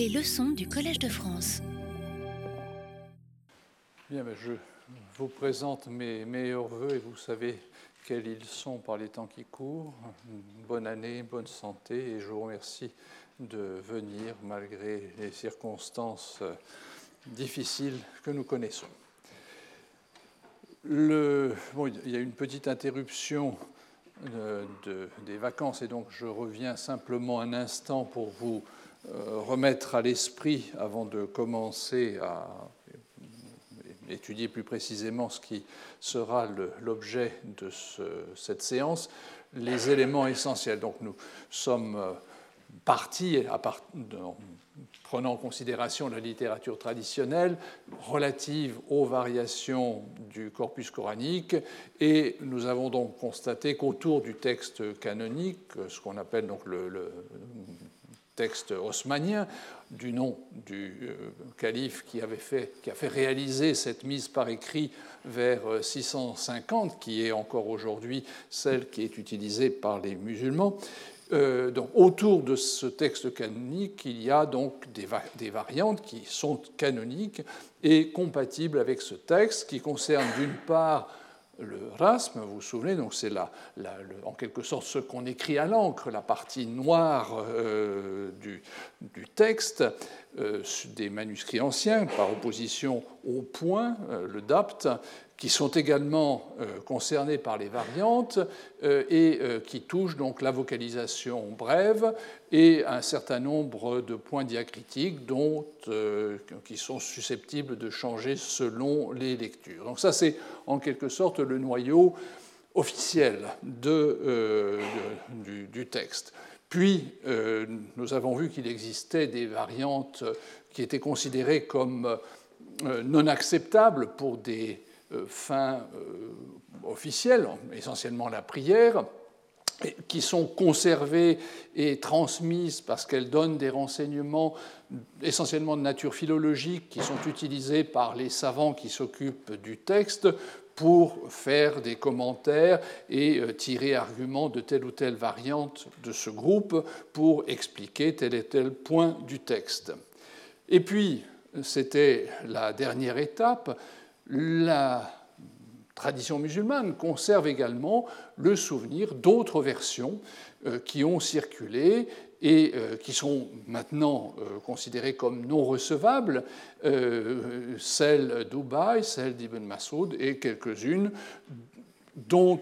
Les leçons du Collège de France. Bien, ben, je vous présente mes meilleurs voeux et vous savez quels ils sont par les temps qui courent. Bonne année, bonne santé et je vous remercie de venir malgré les circonstances euh, difficiles que nous connaissons. Il y a une petite interruption euh, de, des vacances et donc je reviens simplement un instant pour vous remettre à l'esprit, avant de commencer à étudier plus précisément ce qui sera l'objet de ce, cette séance, les éléments essentiels. Donc nous sommes euh, partis, en prenant en considération la littérature traditionnelle relative aux variations du corpus coranique, et nous avons donc constaté qu'autour du texte canonique, ce qu'on appelle donc le texte haussmanien, du nom du euh, calife qui, avait fait, qui a fait réaliser cette mise par écrit vers 650, euh, qui est encore aujourd'hui celle qui est utilisée par les musulmans. Euh, donc, autour de ce texte canonique, il y a donc des, des, variantes qui sont canoniques et compatibles avec ce texte, qui concernent d'une part le rasme, vous vous souvenez, donc c'est en quelque sorte ce qu'on écrit à l'encre, la partie noire euh, du, du, texte euh, des manuscrits anciens, par opposition au point, euh, le dapt, qui sont également euh, concernés par les variantes euh, et euh, qui touchent donc la vocalisation brève et un certain nombre de points diacritiques dont, qui sont susceptibles de changer selon les lectures. Donc ça, c'est en quelque sorte le noyau officiel de, du, texte. Puis, nous avons vu qu'il existait des variantes qui étaient considérées comme non acceptables pour des fins euh, officielles, essentiellement la prière, qui sont conservées et transmises parce qu'elles donnent des renseignements essentiellement de nature philologique qui sont utilisés par les savants qui s'occupent du texte pour faire des commentaires et euh, tirer argument de telle ou telle variante de ce groupe pour expliquer tel et tel point du texte. Et puis, c'était la dernière étape, la tradition musulmane conserve également le souvenir d'autres versions euh, qui ont circulé et euh, qui sont maintenant euh, considérées comme non recevables, celle d'Ubaï, celle d'Ibn Masoud et quelques-unes dont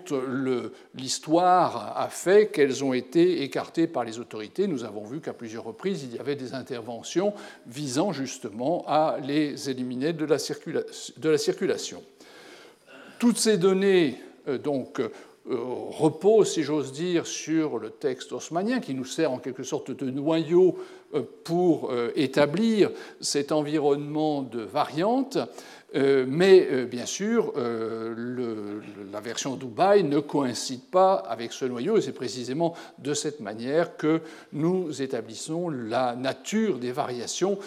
l'histoire a fait qu'elles ont été écartées par les autorités. Nous avons vu qu'à plusieurs reprises, il y avait des interventions visant justement à les éliminer de la, circulation. Toutes ces données euh, donc, euh, reposent, si j'ose dire, sur le texte haussmanien, qui nous sert en quelque sorte de noyau euh, pour établir cet environnement de variantes. Euh, mais euh, bien sûr, euh, la version Dubaï ne coïncide pas avec ce noyau, et c'est précisément de cette manière que nous établissons la nature des variations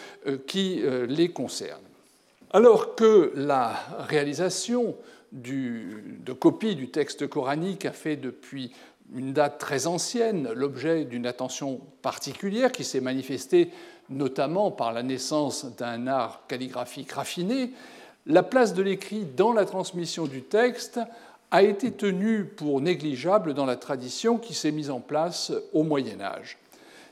qui les concernent. Alors que la réalisation de copie du texte coranique a fait depuis une date très ancienne l'objet d'une attention particulière qui s'est manifestée notamment par la naissance d'un art calligraphique raffiné, la place de l'écrit dans la transmission du texte a été tenue pour négligeable dans la tradition qui s'est mise en place au Moyen Âge.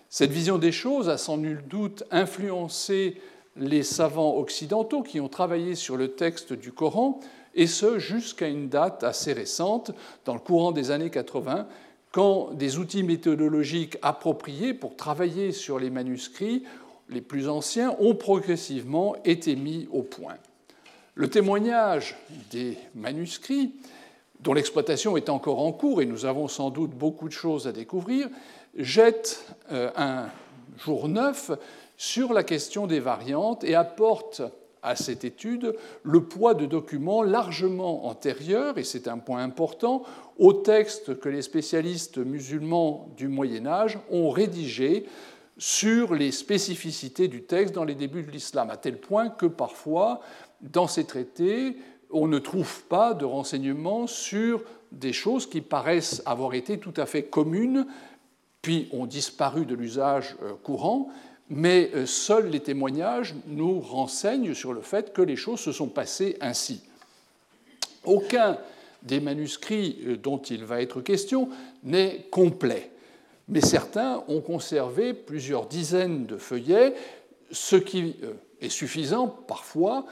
Cette vision des choses a sans nul doute influencé les savants occidentaux qui ont travaillé sur le texte du Coran, et ce jusqu'à une date assez récente, dans le courant des années 80, quand des outils méthodologiques appropriés pour travailler sur les manuscrits les plus anciens ont progressivement été mis au point. Le témoignage des manuscrits, dont l'exploitation est encore en cours et nous avons sans doute beaucoup de choses à découvrir, jette euh, un jour neuf sur la question des variantes et apporte à cette étude le poids de documents largement antérieurs, et c'est un point important, aux textes que les spécialistes musulmans du Moyen Âge ont rédigés sur les spécificités du texte dans les débuts de l'islam, à tel point que parfois dans ces traités, on ne trouve pas de renseignements sur des choses qui paraissent avoir été tout à fait communes, puis ont disparu de l'usage euh, courant, mais euh, seuls les témoignages nous renseignent sur le fait que les choses se sont passées ainsi. Aucun des manuscrits euh, dont il va être question n'est complet, mais certains ont conservé plusieurs dizaines de feuillets, ce qui euh, est suffisant parfois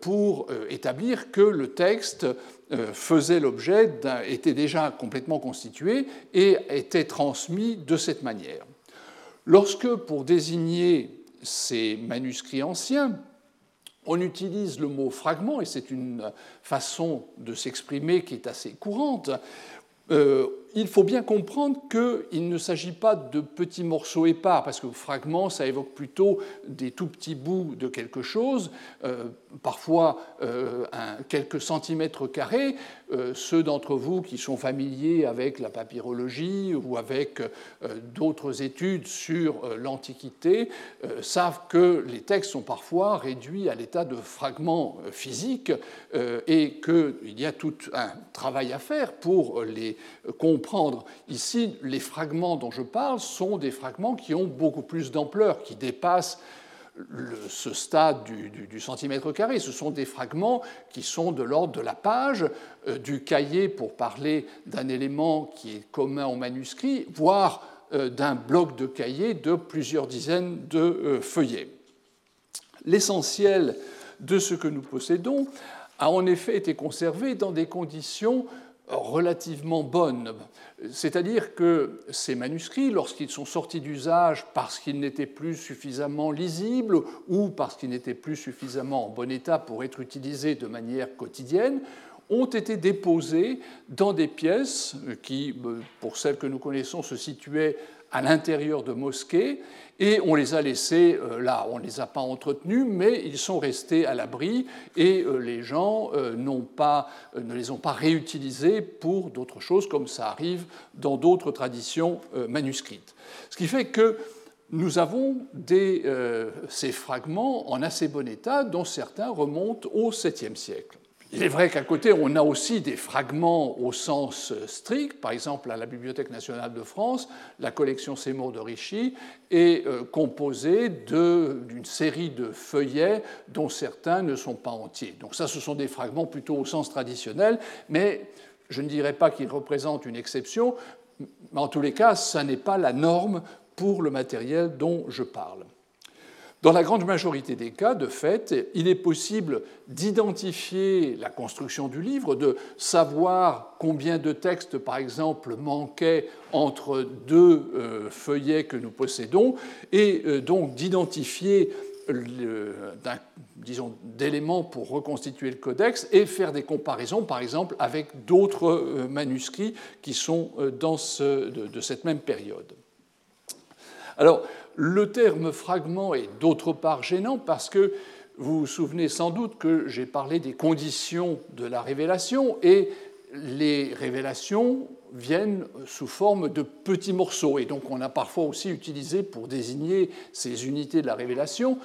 pour établir que le texte faisait l'objet était déjà complètement constitué et était transmis de cette manière. Lorsque, pour désigner ces manuscrits anciens, on utilise le mot fragment, et c'est une façon de s'exprimer qui est assez courante, euh, il faut bien comprendre qu'il ne s'agit pas de petits morceaux épars, parce que fragment, ça évoque plutôt des tout petits bouts de quelque chose, euh, parfois euh, quelques centimètres carrés. Euh, ceux d'entre vous qui sont familiers avec la papyrologie ou avec d'autres études sur l'Antiquité savent que les textes sont parfois réduits à l'état de fragments physiques et qu'il y a tout un travail à faire pour les comprendre Ici, les fragments dont je parle sont des fragments qui ont beaucoup plus d'ampleur, qui dépassent ce stade du, centimètre carré. Ce sont des fragments qui sont de l'ordre de la page, euh, du cahier pour parler d'un élément qui est commun au manuscrit, voire euh, d'un bloc de cahier de plusieurs dizaines de euh, feuillets. L'essentiel de ce que nous possédons a en effet été conservé dans des conditions relativement bonne. C'est-à-dire que ces manuscrits, lorsqu'ils sont sortis d'usage parce qu'ils n'étaient plus suffisamment lisibles ou parce qu'ils n'étaient plus suffisamment en bon état pour être utilisés de manière quotidienne, ont été déposés dans des pièces qui, pour celles que nous connaissons, se situaient à l'intérieur de mosquées et on les a laissés euh, là. On ne les a pas entretenus, mais ils sont restés à l'abri et euh, les gens euh, pas, ne les ont pas réutilisés pour d'autres choses, comme ça arrive dans d'autres traditions manuscrites. Ce qui fait que nous avons ces fragments en assez bon état, dont certains remontent au 7e siècle. Il est vrai qu'à côté, on a aussi des fragments au sens strict. Par exemple, à la Bibliothèque nationale de France, la collection Seymour de Richy est euh, composée d'une série de feuillets dont certains ne sont pas entiers. Donc ça, ce sont des fragments plutôt au sens traditionnel, mais je ne dirais pas qu'ils représentent une exception. Mais en tous les cas, ça n'est pas la norme pour le matériel dont je parle. Dans la grande majorité des cas, de fait, il est possible d'identifier la construction du livre, de savoir combien de textes, par exemple, manquaient entre deux euh, feuillets que nous possédons, et euh, donc d'identifier d'éléments pour reconstituer le codex et faire des comparaisons, par exemple, avec d'autres euh, manuscrits qui sont dans ce, de, cette même période. Alors, le terme fragment est d'autre part gênant parce que vous vous souvenez sans doute que j'ai parlé des conditions de la révélation et les révélations viennent sous forme de petits morceaux. Et donc on a parfois aussi utilisé pour désigner ces unités de la révélation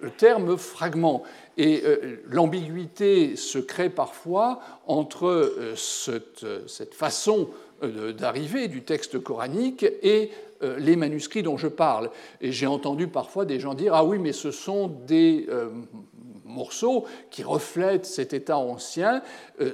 le terme fragment. Et euh, l'ambiguïté se crée parfois entre euh, cette, cette façon euh, d'arriver du texte coranique et euh, les manuscrits dont je parle. Et j'ai entendu parfois des gens dire Ah oui, mais ce sont des euh, morceaux qui reflètent cet état ancien,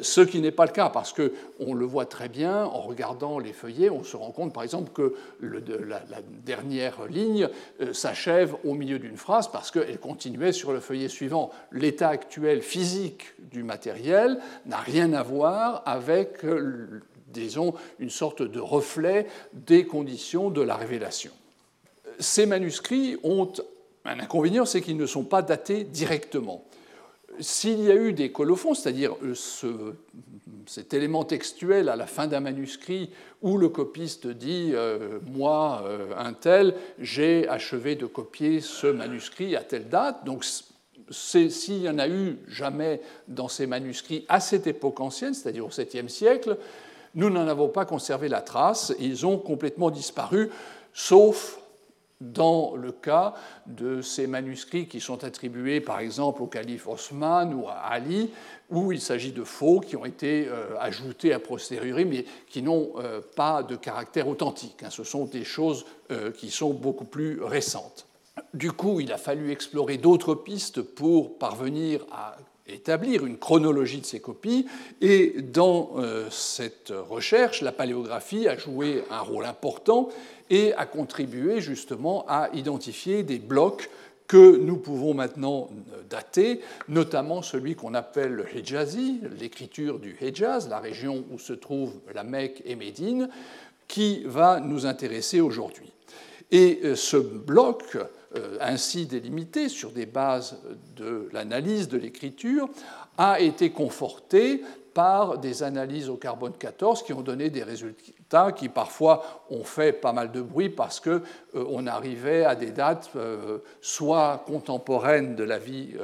ce qui n'est pas le cas, parce qu'on le voit très bien en regardant les feuillets, on se rend compte par exemple que la, dernière ligne s'achève au milieu d'une phrase parce qu'elle continuait sur le feuillet suivant. L'état actuel physique du matériel n'a rien à voir avec disons, une sorte de reflet des conditions de la révélation. Ces manuscrits ont un inconvénient, c'est qu'ils ne sont pas datés directement. S'il y a eu des colophons, c'est-à-dire euh, cet élément textuel à la fin d'un manuscrit où le copiste dit euh, Moi, euh, un tel, j'ai achevé de copier ce manuscrit à telle date, donc s'il y en a eu jamais dans ces manuscrits à cette époque ancienne, c'est-à-dire au 7e siècle, nous n'en avons pas conservé la trace, ils ont complètement disparu, sauf dans le cas de ces manuscrits qui sont attribués par exemple au calife Osman ou à Ali, où il s'agit de faux qui ont été euh, ajoutés a posteriori, mais qui n'ont euh, pas de caractère authentique. Hein. Ce sont des choses euh, qui sont beaucoup plus récentes. Du coup, il a fallu explorer d'autres pistes pour parvenir à établir une chronologie de ces copies. Et dans euh, cette recherche, la paléographie a joué un rôle important et a contribué justement à identifier des blocs que nous pouvons maintenant dater, notamment celui qu'on appelle le Hijazi, l'écriture du Hejaz, la région où se trouvent la Mecque et Médine, qui va nous intéresser aujourd'hui. Et euh, ce bloc, euh, ainsi délimité sur des bases de l'analyse de l'écriture, a été conforté par des analyses au carbone 14 qui ont donné des résultats qui parfois ont fait pas mal de bruit parce qu'on euh, arrivait à des dates soit contemporaines de la vie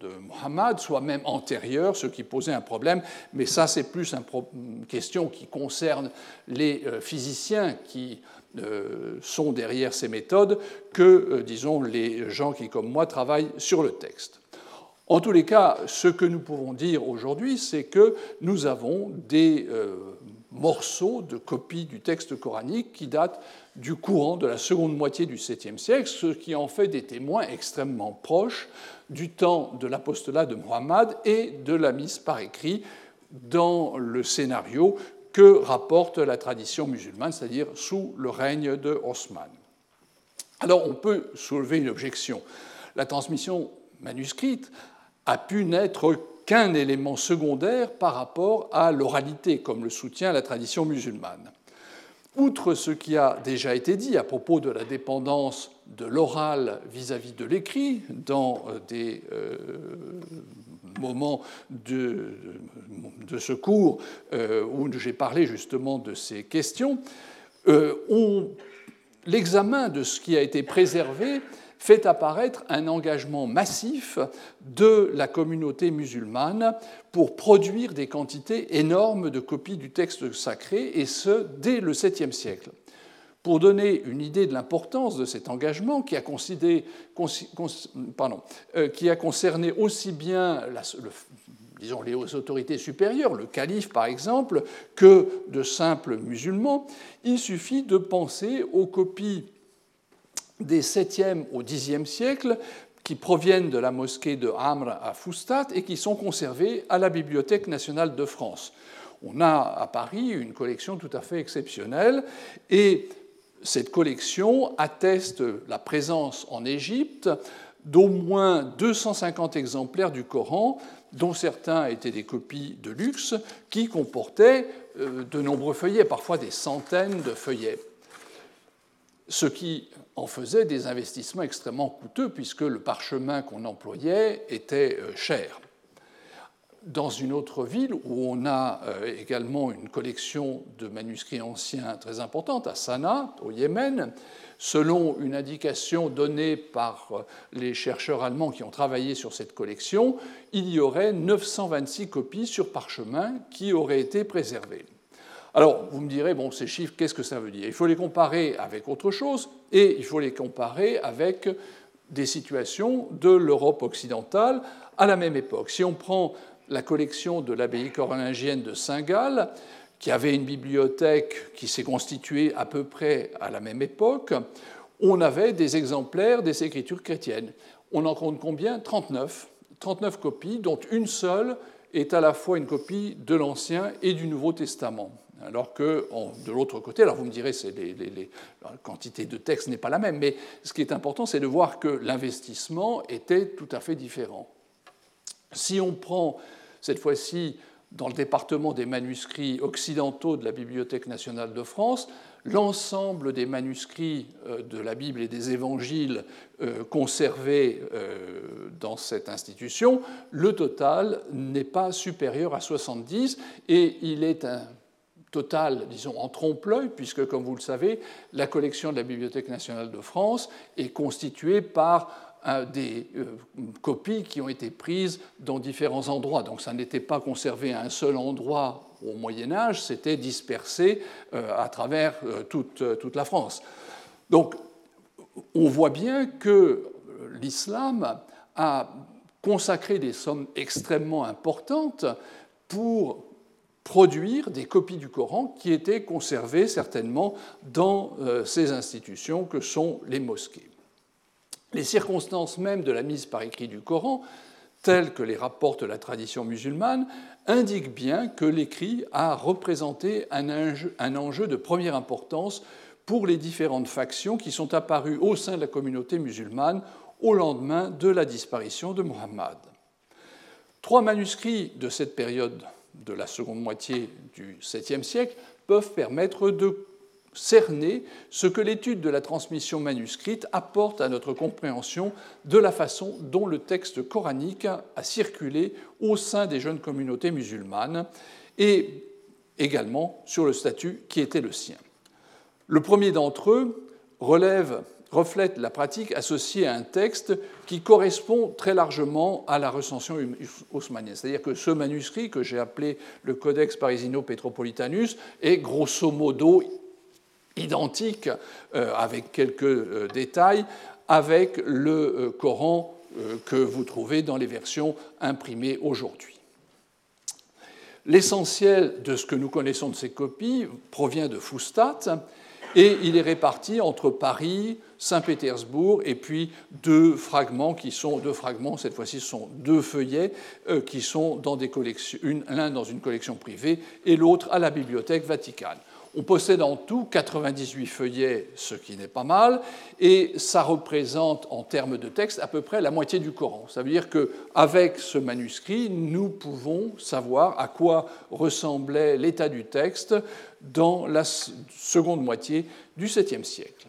de Mohammed, soit même antérieures, ce qui posait un problème. Mais ça, c'est plus une question qui concerne les physiciens qui euh, sont derrière ces méthodes que, euh, disons, les gens qui, comme moi, travaillent sur le texte. En tous les cas, ce que nous pouvons dire aujourd'hui, c'est que nous avons des euh, morceaux de copies du texte coranique qui datent du courant de la seconde moitié du 7e siècle, ce qui en fait des témoins extrêmement proches du temps de l'apostolat de Muhammad et de la mise par écrit dans le scénario que rapporte la tradition musulmane, c'est-à-dire sous le règne de Osman. Alors on peut soulever une objection. La transmission manuscrite a pu n'être qu'un élément secondaire par rapport à l'oralité, comme le soutient la tradition musulmane. Outre ce qui a déjà été dit à propos de la dépendance de l'oral vis-à-vis de l'écrit dans des euh, moment de, de ce cours euh, où j'ai parlé justement de ces questions, euh, l'examen de ce qui a été préservé fait apparaître un engagement massif de la communauté musulmane pour produire des quantités énormes de copies du texte sacré, et ce, dès le 7e siècle. Pour donner une idée de l'importance de cet engagement qui a, euh, concerné aussi bien disons, les autorités supérieures, le calife par exemple, que de simples musulmans, il suffit de penser aux copies des 7e au 10e siècle qui proviennent de la mosquée de Amr à Foustat et qui sont conservées à la Bibliothèque nationale de France. On a à Paris une collection tout à fait exceptionnelle et cette collection atteste la présence en Égypte d'au moins 250 exemplaires du Coran, dont certains étaient des copies de luxe, qui comportaient euh, de nombreux feuillets, parfois des centaines de feuillets. Ce qui en faisait des investissements extrêmement coûteux, puisque le parchemin qu'on employait était euh, cher dans une autre ville où on a euh, également une collection de manuscrits anciens très importante, à Sanaa, au Yémen. Selon une indication donnée par euh, les chercheurs allemands qui ont travaillé sur cette collection, il y aurait 926 copies sur parchemin qui auraient été préservées. Alors, vous me direz, bon, ces chiffres, qu'est-ce que ça veut dire? Il faut les comparer avec autre chose et il faut les comparer avec des situations de l'Europe occidentale à la même époque. Si on prend la collection de l'abbaye carolingienne de Saint-Gall, qui avait une bibliothèque qui s'est constituée à peu près à la même époque, on avait des exemplaires des écritures chrétiennes. On en compte combien? 39. 39 copies, dont une seule est à la fois une copie de l'Ancien et du Nouveau Testament. Alors que de l'autre côté, alors vous me direz, la quantité de texte n'est pas la même, mais ce qui est important, c'est de voir que l'investissement était tout à fait différent. Si on prend cette fois-ci dans le département des manuscrits occidentaux de la Bibliothèque nationale de France, l'ensemble des manuscrits euh, de la Bible et des évangiles euh, conservés euh, dans cette institution, le total n'est pas supérieur à 70 et il est un total, disons, en trompe-l'œil, puisque, comme vous le savez, la collection de la Bibliothèque nationale de France est constituée par des euh, copies qui ont été prises dans différents endroits. Donc ça n'était pas conservé à un seul endroit au Moyen Âge, c'était dispersé euh, à travers euh, toute, toute la France. Donc on voit bien que l'islam a consacré des sommes extrêmement importantes pour produire des copies du Coran qui étaient conservées certainement dans ces institutions que sont les mosquées. Les circonstances mêmes de la mise par écrit du Coran, telles que les rapporte la tradition musulmane, indiquent bien que l'écrit a représenté un enjeu, un enjeu de première importance pour les différentes factions qui sont apparues au sein de la communauté musulmane au lendemain de la disparition de Muhammad. Trois manuscrits de cette période de la seconde moitié du 7e siècle peuvent permettre de cerner ce que l'étude de la transmission manuscrite apporte à notre compréhension de la façon dont le texte coranique a circulé au sein des jeunes communautés musulmanes et également sur le statut qui était le sien. Le premier d'entre eux reflète la pratique associée à un texte qui correspond très largement à la recension haussmannienne. C'est-à-dire que ce manuscrit, que j'ai appelé le Codex Parisino Petropolitanus, est grosso modo identique, euh, avec quelques euh, détails, avec le euh, Coran que vous trouvez dans les versions imprimées aujourd'hui. L'essentiel de ce que nous connaissons de ces copies provient de Fustat, et il est réparti entre Paris, Saint-Pétersbourg, et puis deux fragments qui sont deux fragments, cette fois-ci sont deux feuillets qui sont dans des collections, l'un dans une collection privée et l'autre à la Bibliothèque Vaticane. On possède en tout 98 feuillets, ce qui n'est pas mal, et ça représente en termes de texte à peu près la moitié du Coran. Ça veut dire qu'avec ce manuscrit, nous pouvons savoir à quoi ressemblait l'état du texte dans la seconde moitié du 7e siècle.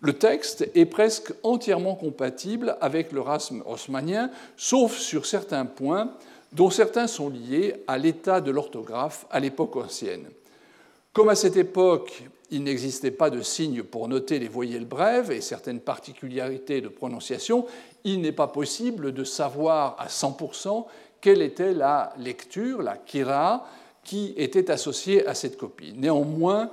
Le texte est presque entièrement compatible avec le rasme haussmannien, sauf sur certains points, dont certains sont liés à l'état de l'orthographe à l'époque ancienne. Comme à cette époque, il n'existait pas de signe pour noter les voyelles brèves et certaines particularités de prononciation, il n'est pas possible de savoir à 100% quelle était la lecture, la kira, qui était associée à cette copie. Néanmoins,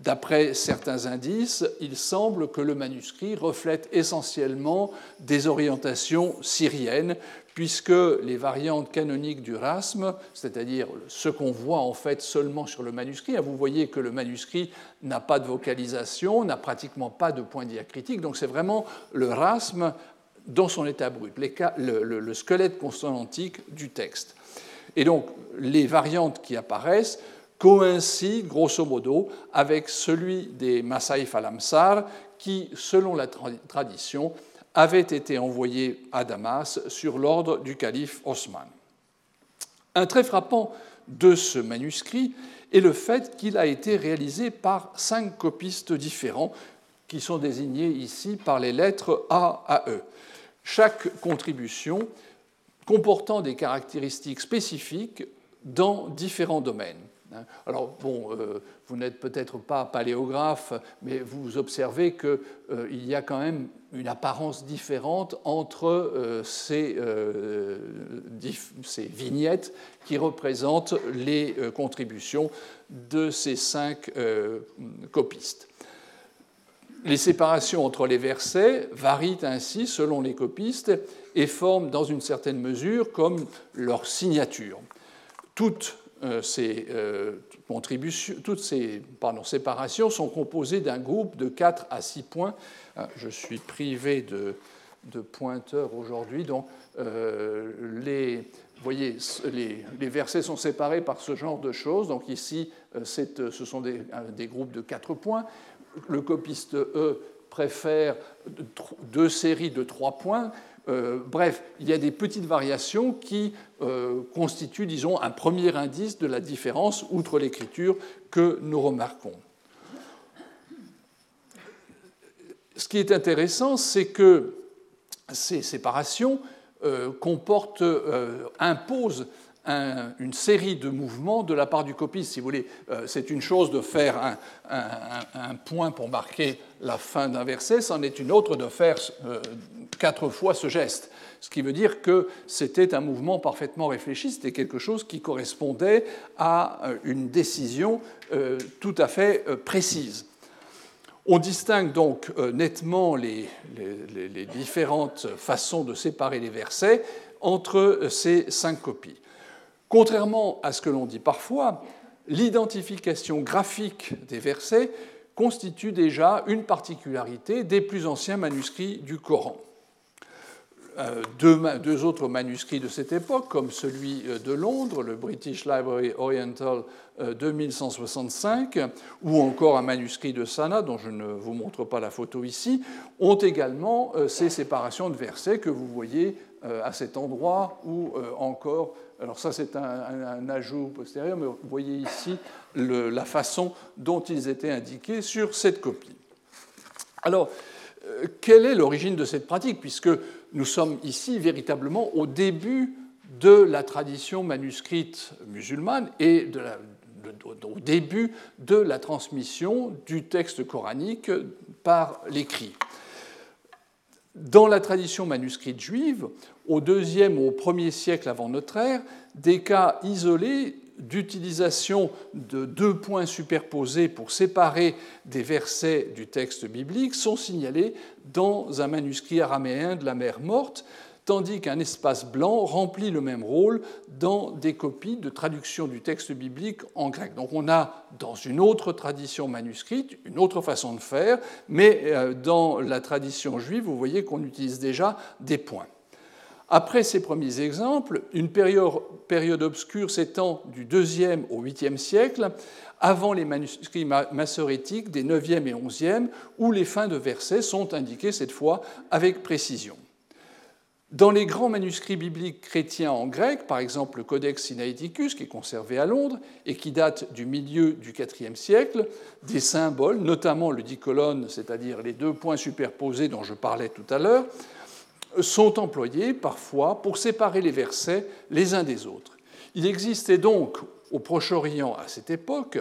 D'après certains indices, il semble que le manuscrit reflète essentiellement des orientations syriennes, puisque les variantes canoniques du rasme, c'est-à-dire ce qu'on voit en fait seulement sur le manuscrit, hein, vous voyez que le manuscrit n'a pas de vocalisation, n'a pratiquement pas de point diacritique, donc c'est vraiment le rasme dans son état brut, le, squelette consonantique du texte. Et donc les variantes qui apparaissent coïncide grosso modo avec celui des Masaïf al-Amsar qui, selon la tradition, avait été envoyé à Damas sur l'ordre du calife Osman. Un trait frappant de ce manuscrit est le fait qu'il a été réalisé par cinq copistes différents qui sont désignés ici par les lettres A à E. Chaque contribution comportant des caractéristiques spécifiques dans différents domaines. Hein. Alors, bon, euh, vous n'êtes peut-être pas paléographe, mais vous observez qu'il euh, y a quand même une apparence différente entre euh, ces, vignettes qui représentent les contributions de ces cinq copistes. Les séparations entre les versets varient ainsi selon les copistes et forment dans une certaine mesure comme leur signature. Ces euh, contributions, toutes ces séparations sont composées d'un groupe de 4 à 6 points. Ah, je suis privé de, pointeurs aujourd'hui, donc euh, les, voyez, les, versets sont séparés par ce genre de choses. Donc ici, ce sont des, des, groupes de 4 points. Le copiste E préfère deux séries de 3 points. Euh, bref, il y a des petites variations qui euh, constituent, disons, un premier indice de la différence, outre l'écriture, que nous remarquons. Ce qui est intéressant, c'est que ces séparations euh, comportent, imposent une série de mouvements de la part du copiste. Si vous voulez, c'est une chose de faire un, point pour marquer la fin d'un verset, c'en est une autre de faire quatre fois ce geste. Ce qui veut dire que c'était un mouvement parfaitement réfléchi, c'était quelque chose qui correspondait à euh, une décision euh, tout à fait euh, précise. On distingue donc nettement les, les, différentes façons de séparer les versets entre ces cinq copies. Contrairement à ce que l'on dit parfois, l'identification graphique des versets constitue déjà une particularité des plus anciens manuscrits du Coran. euh, deux, autres manuscrits de cette époque, comme celui euh, de Londres, le British Library Oriental 2165, ou encore un manuscrit de Sana, dont je ne vous montre pas la photo ici, ont également ces séparations de versets que vous voyez à cet endroit ou encore. Alors ça, c'est un, ajout postérieur, mais vous voyez ici la façon dont ils étaient indiqués sur cette copie. Alors, quelle est l'origine de cette pratique Puisque nous sommes ici véritablement au début de la tradition manuscrite musulmane et au début de la transmission du texte coranique par l'écrit. Dans la tradition manuscrite juive, au deuxième ou au premier siècle avant notre ère, des cas isolés d'utilisation de deux points superposés pour séparer des versets du texte biblique sont signalés dans un manuscrit araméen de la mer morte, tandis qu'un espace blanc remplit le même rôle dans des copies de traduction du texte biblique en grec. Donc on a dans une autre tradition manuscrite une autre façon de faire, mais euh, dans la tradition juive, vous voyez qu'on utilise déjà des points. Après ces premiers exemples, une période, obscure s'étend du IIe au 8e siècle, avant les manuscrits massorétiques des 9e et 11e, où les fins de versets sont indiquées cette fois avec précision. Dans les grands manuscrits bibliques chrétiens en grec, par exemple le Codex Sinaiticus, qui est conservé à Londres et qui date du milieu du IVe siècle, des symboles, notamment le dicolone, c'est-à-dire les deux points superposés dont je parlais tout à l'heure, sont employés parfois pour séparer les versets les uns des autres. Il existait donc au Proche-Orient à cette époque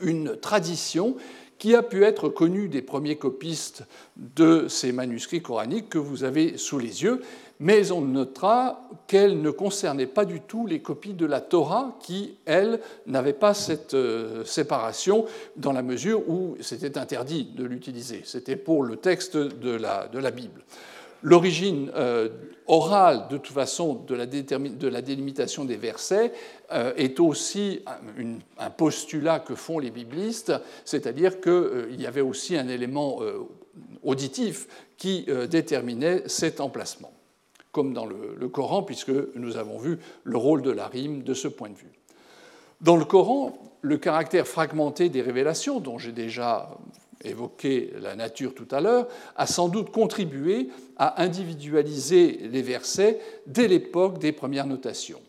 une tradition qui a pu être connue des premiers copistes de ces manuscrits coraniques que vous avez sous les yeux, mais on notera qu'elle ne concernait pas du tout les copies de la Torah qui, elles, n'avaient pas cette euh, séparation dans la mesure où c'était interdit de l'utiliser. C'était pour le texte de la, de la Bible. L'origine euh, orale, de toute façon, de la, délimitation des versets euh, est aussi un, postulat que font les biblistes, c'est-à-dire qu'il euh, y avait aussi un élément auditif qui déterminait cet emplacement, comme dans le Coran, puisque nous avons vu le rôle de la rime de ce point de vue. Dans le Coran, le caractère fragmenté des révélations, dont j'ai déjà évoqué la nature tout à l'heure, a sans doute contribué à individualiser les versets dès l'époque des premières notations.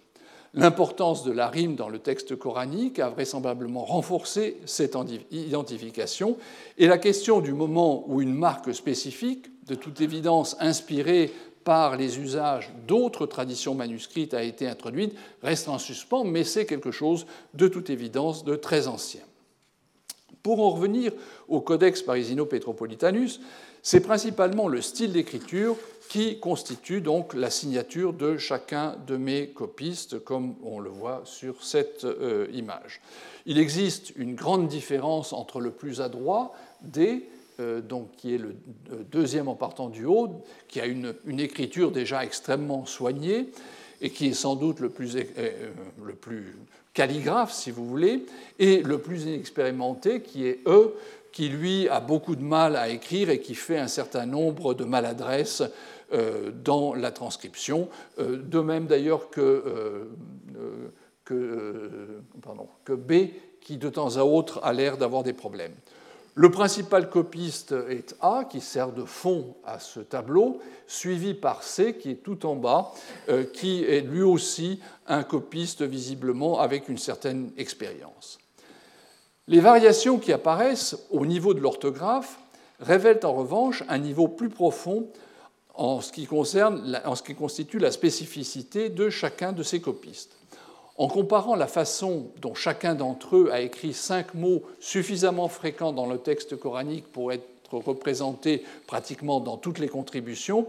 L'importance de la rime dans le texte coranique a vraisemblablement renforcé cette identification et la question du moment où une marque spécifique, de toute évidence inspirée par les usages d'autres traditions manuscrites, a été introduite reste en suspens, mais c'est quelque chose de toute évidence de très ancien. Pour en revenir au Codex Parisino-Petropolitanus, c'est principalement le style d'écriture qui constitue donc la signature de chacun de mes copistes, comme on le voit sur cette euh, image. Il existe une grande différence entre le plus adroit, D, euh, donc, qui est le deuxième en partant du haut, qui a une, écriture déjà extrêmement soignée et qui est sans doute le plus, euh, le plus calligraphe, si vous voulez, et le plus inexpérimenté, qui est E, qui lui a beaucoup de mal à écrire et qui fait un certain nombre de maladresses euh, dans la transcription, euh, de même d'ailleurs euh, que B, qui de temps à autre a l'air d'avoir des problèmes. Le principal copiste est A, qui sert de fond à ce tableau, suivi par C, qui est tout en bas, euh, qui est lui aussi un copiste visiblement avec une certaine expérience. Les variations qui apparaissent au niveau de l'orthographe révèlent en revanche un niveau plus profond en ce qui, concerne, en ce qui constitue la spécificité de chacun de ces copistes. En comparant la façon dont chacun d'entre eux a écrit cinq mots suffisamment fréquents dans le texte coranique pour être représentés pratiquement dans toutes les contributions,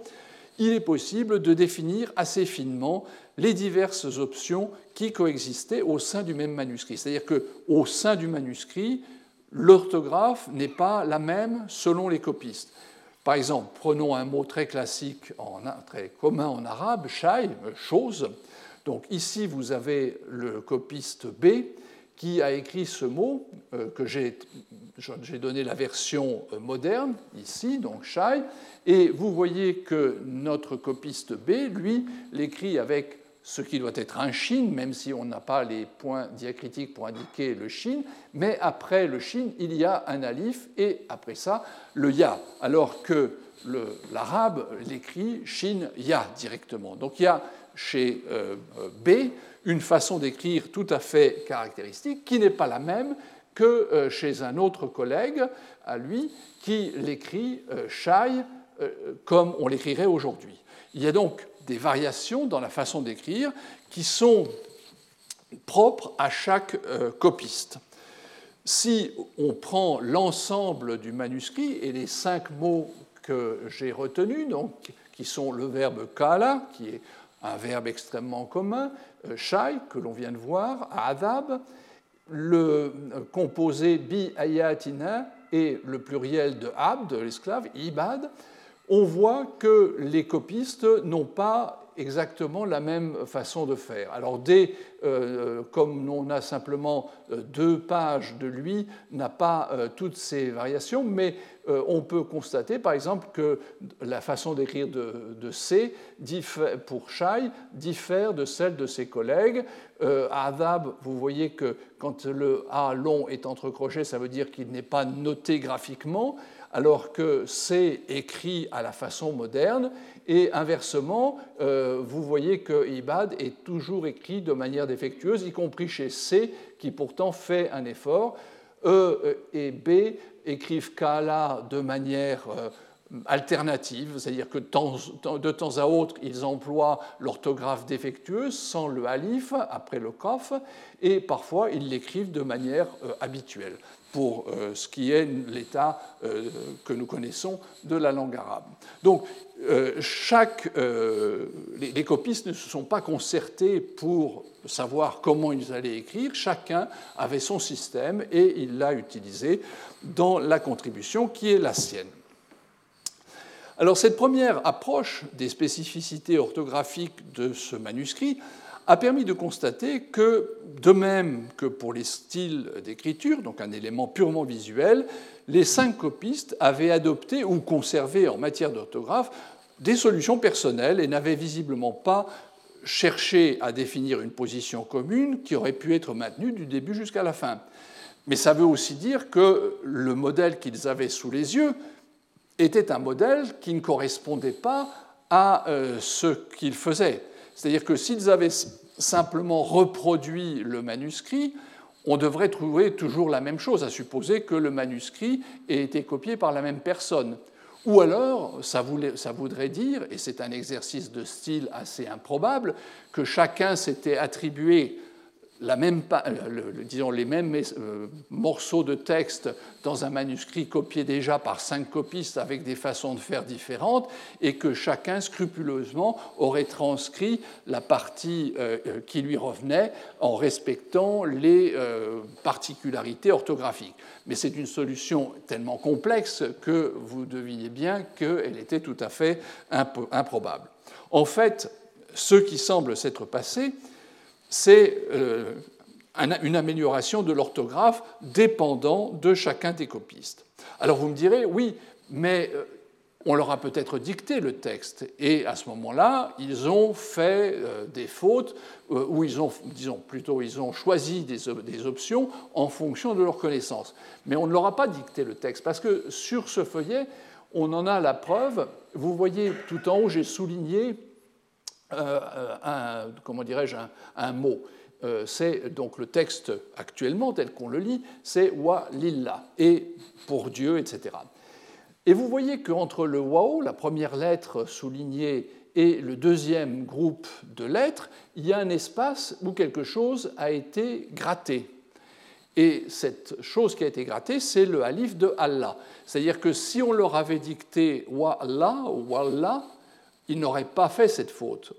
il est possible de définir assez finement les diverses options qui coexistaient au sein du même manuscrit. C'est-à-dire qu'au sein du manuscrit, l'orthographe n'est pas la même selon les copistes. Par exemple, prenons un mot très classique, très commun en arabe, shai, chose. Donc ici, vous avez le copiste B qui a écrit ce mot, euh, que j'ai donné la version euh, moderne, ici, donc Shai, et vous voyez que notre copiste B, lui, l'écrit avec ce qui doit être un shin, même si on n'a pas les points diacritiques pour indiquer le shin, mais après le shin, il y a un alif, et après ça, le ya, alors que l'arabe l'écrit shin ya directement. Donc il y a chez euh, B une façon d'écrire tout à fait caractéristique qui n'est pas la même que euh, chez un autre collègue à lui qui l'écrit euh, shai comme on l'écrirait aujourd'hui. Il y a donc des variations dans la façon d'écrire qui sont propres à chaque copiste. Si on prend l'ensemble du manuscrit et les cinq mots que j'ai retenus, donc, qui sont le verbe kala, qui est un verbe extrêmement commun, euh, shai, que l'on vient de voir, adab, le composé bi ayatina et le pluriel de abd, l'esclave, ibad, on voit que les copistes n'ont pas exactement la même façon de faire. Alors, dès, euh, comme on a simplement euh, deux pages de lui, n'a pas euh, toutes ces variations, mais on peut constater, par exemple, que la façon d'écrire de, C pour Shai diffère de celle de ses collègues. Adab, vous voyez que quand le A long est entre crochets, ça veut dire qu'il n'est pas noté graphiquement alors que C écrit à la façon moderne, et inversement, euh, vous voyez que Ibad est toujours écrit de manière défectueuse, y compris chez C, qui pourtant fait un effort. E et B écrivent Kala de manière euh, alternative, c'est-à-dire que de temps à autre, ils emploient l'orthographe défectueuse sans le alif après le kof, et parfois ils l'écrivent de manière euh, habituelle pour euh, ce qui est l'état euh, que nous connaissons de la langue arabe. Donc, chaque, les, copistes ne se sont pas concertés pour savoir comment ils allaient écrire, chacun avait son système et il l'a utilisé dans la contribution qui est la sienne. Alors cette première approche des spécificités orthographiques de ce manuscrit a permis de constater que, de même que pour les styles d'écriture, donc un élément purement visuel, les cinq copistes avaient adopté ou conservé en matière d'orthographe des solutions personnelles et n'avaient visiblement pas cherché à définir une position commune qui aurait pu être maintenue du début jusqu'à la fin. Mais ça veut aussi dire que le modèle qu'ils avaient sous les yeux était un modèle qui ne correspondait pas à euh, ce qu'ils faisaient. C'est-à-dire que s'ils avaient simplement reproduit le manuscrit, on devrait trouver toujours la même chose, à supposer que le manuscrit ait été copié par la même personne. Ou alors, ça, voudrait dire, et c'est un exercice de style assez improbable, que chacun s'était attribué la même, euh, disons, les mêmes euh, morceaux de texte dans un manuscrit copié déjà par cinq copistes avec des façons de faire différentes et que chacun scrupuleusement aurait transcrit la partie euh, qui lui revenait en respectant les particularités orthographiques. Mais c'est une solution tellement complexe que vous deviniez bien qu'elle était tout à fait improbable. En fait, ce qui semble s'être passé, c'est euh, une amélioration de l'orthographe dépendant de chacun des copistes. Alors vous me direz, oui, mais euh, on leur a peut-être dicté le texte, et à ce moment-là, ils ont fait euh, des fautes, ou ils ont, disons plutôt, ils ont choisi des, options en fonction de leur connaissance. Mais on ne leur a pas dicté le texte, parce que sur ce feuillet, on en a la preuve. Vous voyez tout en haut, j'ai souligné un, comment dirais-je, un, mot. Euh, c'est donc le texte actuellement tel qu'on le lit, c'est wa lilla, et pour Dieu, etc. Et vous voyez qu'entre le wao, la première lettre soulignée, et le deuxième groupe de lettres, il y a un espace où quelque chose a été gratté. Et cette chose qui a été grattée, c'est le alif de Allah. C'est-à-dire que si on leur avait dicté wa Allah ou wallah, ils n'auraient pas fait cette faute.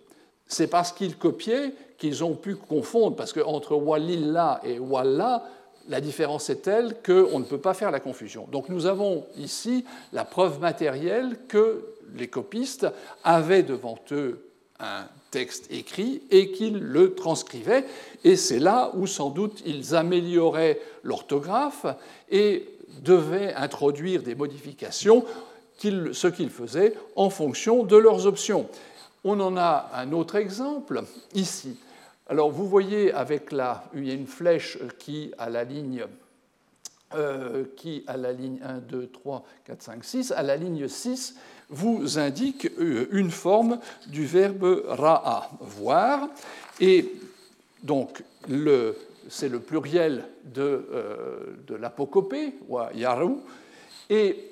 C'est parce qu'ils copiaient qu'ils ont pu confondre, parce qu'entre Walillah et Wallah, la différence est telle qu'on ne peut pas faire la confusion. Donc nous avons ici la preuve matérielle que les copistes avaient devant eux un texte écrit et qu'ils le transcrivaient. Et c'est là où sans doute ils amélioraient l'orthographe et devaient introduire des modifications, ce qu'ils faisaient en fonction de leurs options. On en a un autre exemple ici. Alors vous voyez avec la, il y a une flèche qui à la ligne euh, qui à la ligne 1, 2, 3, 4, 5, 6, à la ligne 6, vous indique euh, une forme du verbe ra'a, voir. Et donc, c'est le pluriel de, euh, l'apocopée, yaru. Et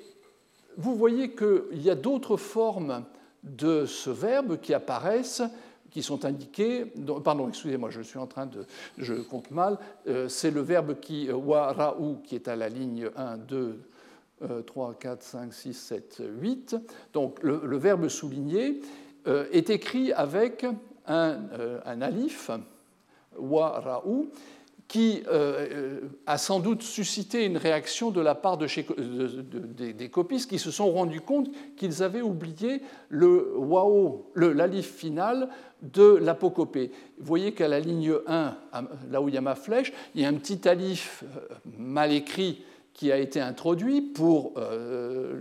vous voyez qu'il y a d'autres formes de ce verbe qui apparaissent qui sont indiqués. Pardon, excusez-moi, je suis en train de. Je compte mal. Euh, c'est le verbe qui, euh, wa, ra, ou, qui est à la ligne 1, 2, 3, 4, 5, 6, 7, 8. Donc le, verbe souligné euh, est écrit avec un, un alif, qui euh, a sans doute suscité une réaction de la part de des copistes qui se sont rendus compte qu'ils avaient oublié le wao, l'alif final de l'apocopée. Vous voyez qu'à la ligne 1, là où il y a ma flèche, il y a un petit alif euh, mal écrit qui a été introduit pour, euh,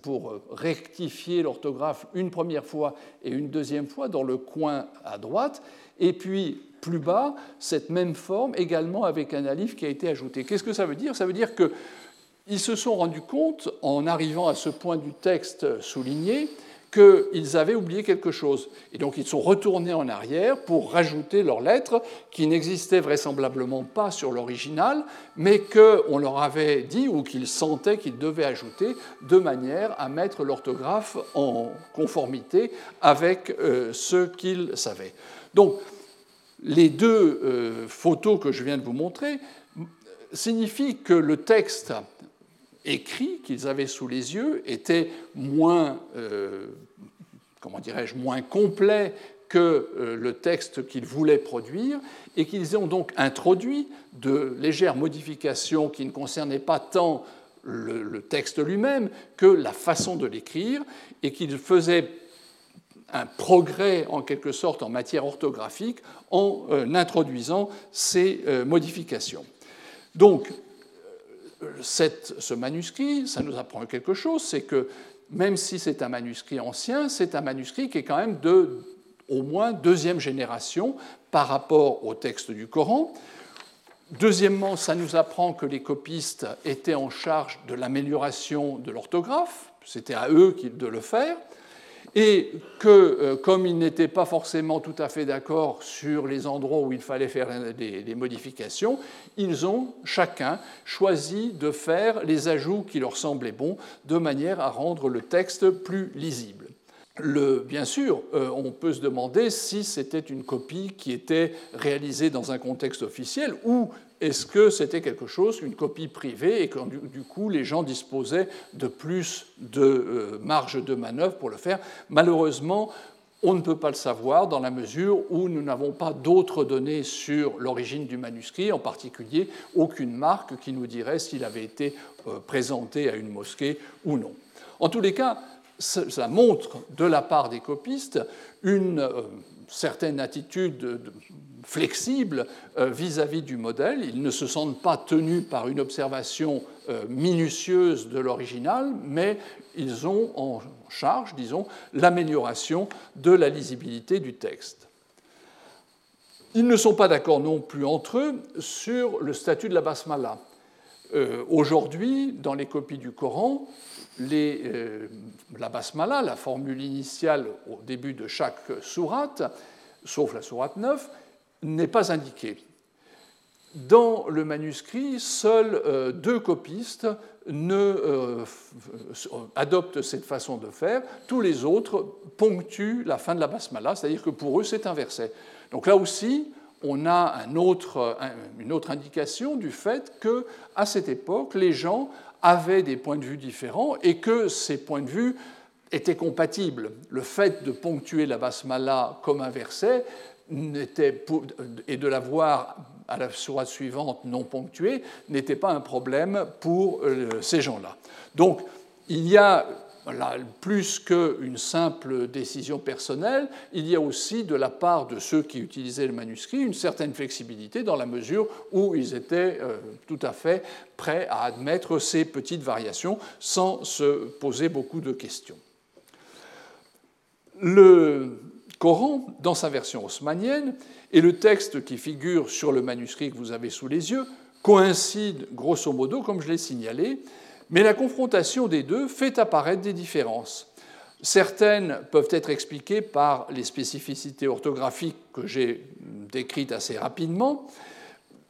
pour rectifier l'orthographe une première fois et une deuxième fois dans le coin à droite, et puis plus bas, cette même forme également avec un alif qui a été ajouté. Qu'est-ce que ça veut dire? Ça veut dire qu'ils se sont rendus compte, en arrivant à ce point du texte souligné, qu'ils avaient oublié quelque chose. Et donc ils sont retournés en arrière pour rajouter leurs lettres qui n'existaient vraisemblablement pas sur l'original, mais qu'on leur avait dit ou qu'ils sentaient qu'ils devaient ajouter de manière à mettre l'orthographe en conformité avec euh, ce qu'ils savaient. Donc les deux euh, photos que je viens de vous montrer signifient que le texte écrit qu'ils avaient sous les yeux était moins, euh, comment dirais-je, moins complet que euh, le texte qu'ils voulaient produire et qu'ils ont donc introduit de légères modifications qui ne concernaient pas tant le texte lui-même que la façon de l'écrire et qu'ils faisaient un progrès en quelque sorte en matière orthographique en euh, introduisant ces modifications. Donc, ce manuscrit, ça nous apprend quelque chose, c'est que même si c'est un manuscrit ancien, c'est un manuscrit qui est quand même de au moins deuxième génération par rapport au texte du Coran. Deuxièmement, ça nous apprend que les copistes étaient en charge de l'amélioration de l'orthographe, c'était à eux de le faire et que, euh, comme ils n'étaient pas forcément tout à fait d'accord sur les endroits où il fallait faire des, modifications, ils ont chacun choisi de faire les ajouts qui leur semblaient bons de manière à rendre le texte plus lisible. Le, bien sûr, euh, on peut se demander si c'était une copie qui était réalisée dans un contexte officiel ou est-ce que c'était quelque chose, une copie privée, et que du coup les gens disposaient de plus de euh, marge de manœuvre pour le faire? Malheureusement, on ne peut pas le savoir dans la mesure où nous n'avons pas d'autres données sur l'origine du manuscrit, en particulier aucune marque qui nous dirait s'il avait été euh, présenté à une mosquée ou non. En tous les cas, ça montre de la part des copistes une euh, certaine attitude flexible euh, vis-à-vis du modèle. Ils ne se sentent pas tenus par une observation euh, minutieuse de l'original, mais ils ont en charge, disons, l'amélioration de la lisibilité du texte. Ils ne sont pas d'accord non plus entre eux sur le statut de la basmala. Euh, aujourd'hui, dans les copies du Coran, la basmala, la formule initiale au début de chaque sourate, sauf la sourate 9, n'est pas indiqué. Dans le manuscrit, seuls euh, deux copistes ne, euh, adoptent cette façon de faire. Tous les autres ponctuent la fin de la basmala, c'est-à-dire que pour eux, c'est inversé. Donc là aussi, on a un une autre indication du fait que, à cette époque, les gens avaient des points de vue différents et que ces points de vue étaient compatibles. Le fait de ponctuer la basmala comme et de la voir à la sourate suivante non ponctuée n'était pas un problème pour euh, ces gens-là. Donc, il y a plus qu'une simple décision personnelle, il y a aussi de la part de ceux qui utilisaient le manuscrit une certaine flexibilité dans la mesure où ils étaient euh, tout à fait prêts à admettre ces petites variations sans se poser beaucoup de questions. Le Coran, dans sa version haussmannienne, et le texte qui figure sur le manuscrit que vous avez sous les yeux coïncident grosso modo, comme je l'ai signalé, mais la confrontation des deux fait apparaître des différences. Certaines peuvent être expliquées par les spécificités orthographiques que j'ai décrites assez rapidement,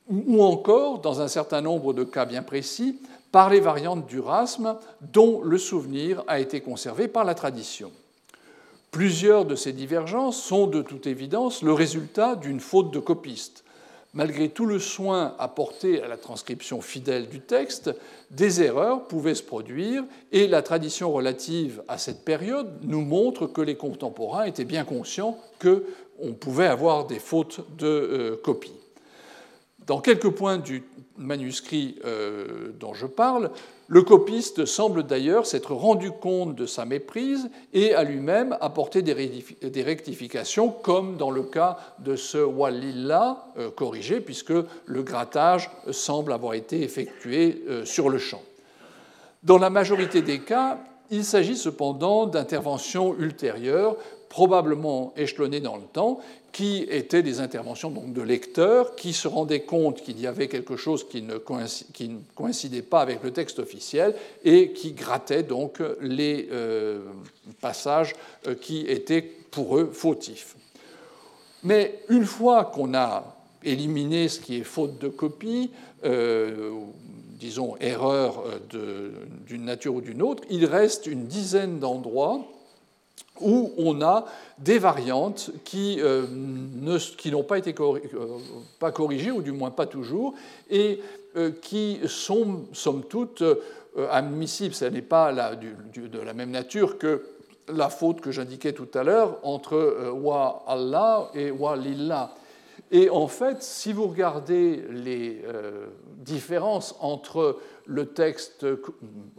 ou encore, dans un certain nombre de cas bien précis, par les variantes du rasme dont le souvenir a été conservé par la tradition. Plusieurs de ces divergences sont de toute évidence le résultat d'une faute de copiste malgré tout le soin apporté à la transcription fidèle du texte, des erreurs pouvaient se produire et la tradition relative à cette période nous montre que les contemporains étaient bien conscients qu'on pouvait avoir des fautes de euh, copie. Dans quelques points du manuscrit euh, dont je parle, le copiste semble d'ailleurs s'être rendu compte de sa méprise et a lui-même apporté des rectifications, comme dans le cas de ce Walila euh, corrigé, puisque le grattage semble avoir été effectué euh, sur le champ. Dans la majorité des cas, il s'agit cependant d'interventions ultérieures, probablement échelonnées dans le temps, qui étaient des interventions de lecteurs qui se rendaient compte qu'il y avait quelque chose qui ne, coïncidait pas avec le texte officiel et qui grattaient donc les euh, passages euh, qui étaient pour eux fautifs. Mais une fois qu'on a éliminé ce qui est faute de copie, euh, disons erreur d'une nature ou d'une autre, il reste une dizaine d'endroits où on a des variantes qui, euh, n'ont pas été euh, pas corrigées, ou du moins pas toujours, et euh, qui sont, somme toute, admissibles. Ce n'est pas de la même nature que la faute que j'indiquais tout à l'heure entre wa Allah et wa lillah. Et en fait, si vous regardez les différences entre le texte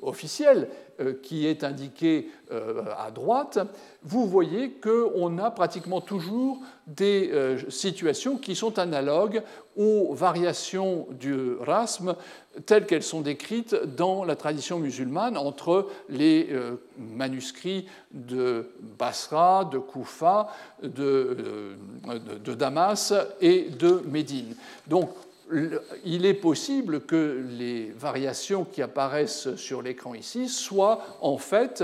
officiel euh, qui est indiqué euh, à droite, vous voyez qu'on a pratiquement toujours des euh, situations qui sont analogues aux variations du rasme telles qu'elles sont décrites dans la tradition musulmane entre les manuscrits de Basra, de Koufa, de, Damas et de Médine. Il est possible que les variations qui apparaissent sur l'écran ici soient en fait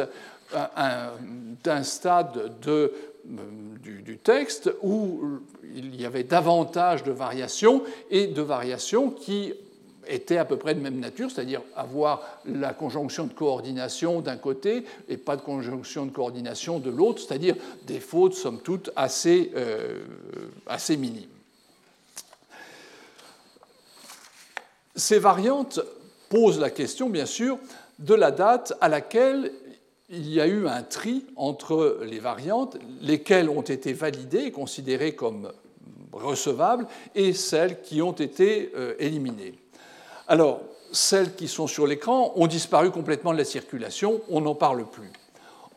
d'un stade de, du, texte où il y avait davantage de variations et de variations qui étaient à peu près de même nature, c'est-à-dire avoir la conjonction de coordination d'un côté et pas de conjonction de coordination de l'autre, c'est-à-dire des fautes, somme toute, assez, euh, assez minimes. Ces variantes posent la question, bien sûr, de la date à laquelle il y a eu un tri entre les variantes, lesquelles ont été validées et considérées comme recevables, et celles qui ont été euh, éliminées. Alors, celles qui sont sur l'écran ont disparu complètement de la circulation, on n'en parle plus.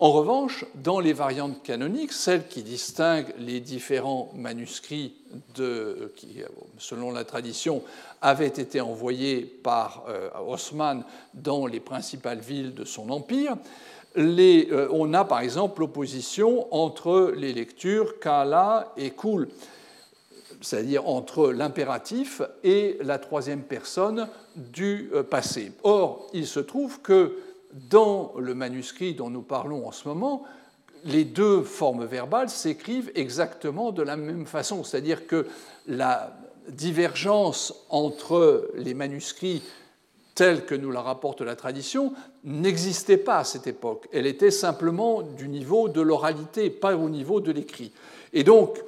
En revanche, dans les variantes canoniques, celles qui distinguent les différents manuscrits de, qui, selon la tradition, avaient été envoyés par euh, Osman dans les principales villes de son empire, euh, on a par exemple l'opposition entre les lectures Kala et Kul, c'est-à-dire entre l'impératif et la troisième personne du euh, passé. Or, il se trouve que dans le manuscrit dont nous parlons en ce moment, les deux formes verbales s'écrivent exactement de la même façon, c'est-à-dire que la divergence entre les manuscrits tels que nous la rapporte la tradition n'existait pas à cette époque. Elle était simplement du niveau de l'oralité, pas au niveau de l'écrit. Et donc,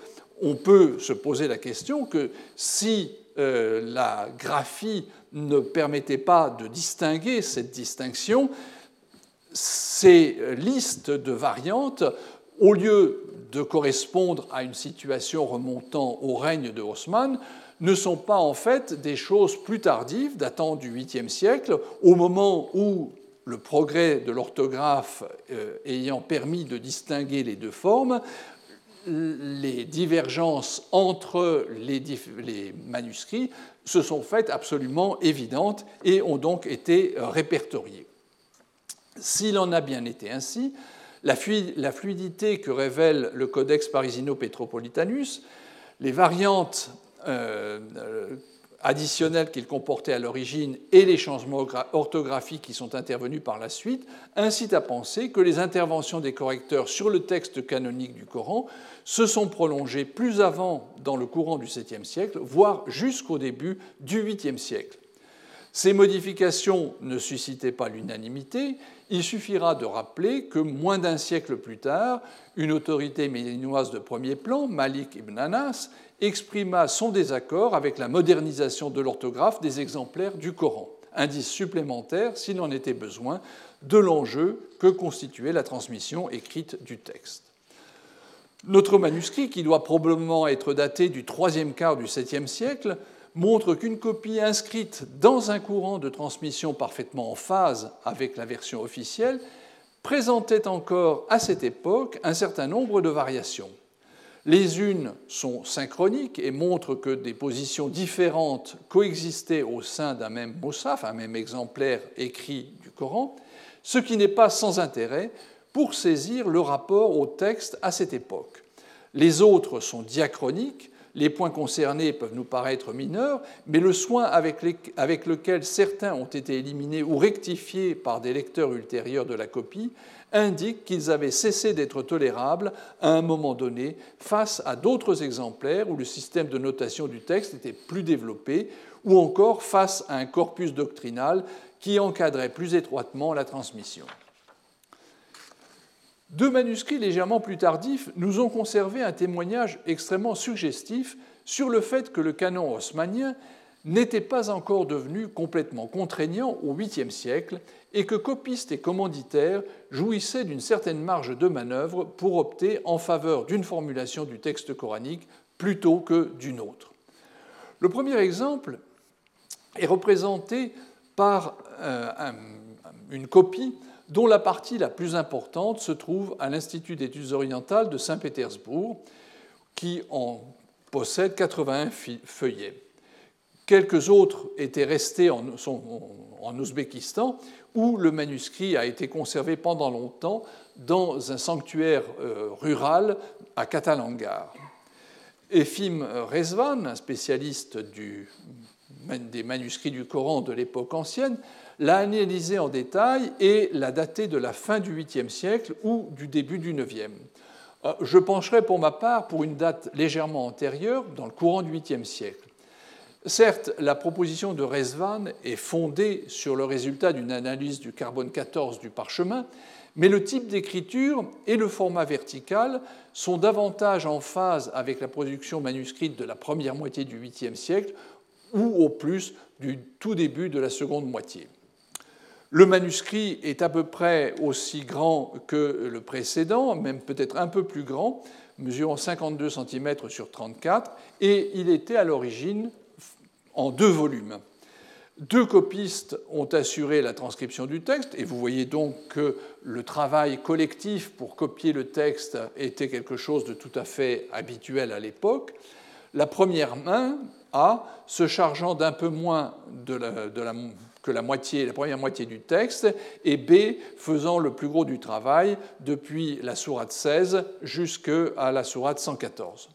on peut se poser la question que si euh, la graphie ne permettait pas de distinguer cette distinction, ces listes de variantes, au lieu de correspondre à une situation remontant au règne de Haussmann, ne sont pas en fait des choses plus tardives, datant du 8e siècle, au moment où le progrès de l'orthographe euh, ayant permis de distinguer les deux formes, les divergences entre les, manuscrits se sont faites absolument évidentes et ont donc été répertoriées. S'il en a bien été ainsi, la fluidité que révèle le Codex Parisino-Petropolitanus, les variantes euh, additionnels qu'il comportait à l'origine et les changements orthographiques qui sont intervenus par la suite incitent à penser que les interventions des correcteurs sur le texte canonique du Coran se sont prolongées plus avant dans le courant du 7e siècle, voire jusqu'au début du 8e siècle. Ces modifications ne suscitaient pas l'unanimité, il suffira de rappeler que moins d'un siècle plus tard, une autorité médinoise de premier plan, Malik ibn Anas, exprima son désaccord avec la modernisation de l'orthographe des exemplaires du Coran, indice supplémentaire, s'il en était besoin, de l'enjeu que constituait la transmission écrite du texte. Notre manuscrit, qui doit probablement être daté du troisième quart du 7e siècle, montre qu'une copie inscrite dans un courant de transmission parfaitement en phase avec la version officielle présentait encore à cette époque un certain nombre de variations. Les unes sont synchroniques et montrent que des positions différentes coexistaient au sein d'un même Moussaf, un même exemplaire écrit du Coran, ce qui n'est pas sans intérêt pour saisir le rapport au texte à cette époque. Les autres sont diachroniques, les points concernés peuvent nous paraître mineurs, mais le soin avec, lequel certains ont été éliminés ou rectifiés par des lecteurs ultérieurs de la copie indique qu'ils avaient cessé d'être tolérables à un moment donné face à d'autres exemplaires où le système de notation du texte était plus développé, ou encore face à un corpus doctrinal qui encadrait plus étroitement la transmission. Deux manuscrits légèrement plus tardifs nous ont conservé un témoignage extrêmement suggestif sur le fait que le canon haussmannien n'était pas encore devenu complètement contraignant au 8e siècle et que copistes et commanditaires jouissaient d'une certaine marge de manœuvre pour opter en faveur d'une formulation du texte coranique plutôt que d'une autre. Le premier exemple est représenté par euh, une copie dont la partie la plus importante se trouve à l'Institut d'études orientales de Saint-Pétersbourg, qui en possède 81 feuillets. Quelques autres étaient restés en, Ouzbékistan, où le manuscrit a été conservé pendant longtemps dans un sanctuaire euh, rural à Katalangar. Efim Rezvan, un spécialiste des manuscrits du Coran de l'époque ancienne, l'a analysé en détail et l'a daté de la fin du 8e siècle ou du début du 9e. Euh, je pencherai pour ma part pour une date légèrement antérieure, dans le courant du 8e siècle. Certes, la proposition de Resvan est fondée sur le résultat d'une analyse du carbone 14 du parchemin, mais le type d'écriture et le format vertical sont davantage en phase avec la production manuscrite de la première moitié du 8e siècle ou au plus du tout début de la seconde moitié. Le manuscrit est à peu près aussi grand que le précédent, même peut-être un peu plus grand, mesurant 52 cm sur 34, et il était à l'origine en deux volumes. Deux copistes ont assuré la transcription du texte, et vous voyez donc que le travail collectif pour copier le texte était quelque chose de tout à fait habituel à l'époque. La première main A, se chargeant d'un peu moins de la, de la que la, première moitié du texte, et B faisant le plus gros du travail depuis la sourate 16 jusqu'à la sourate 114.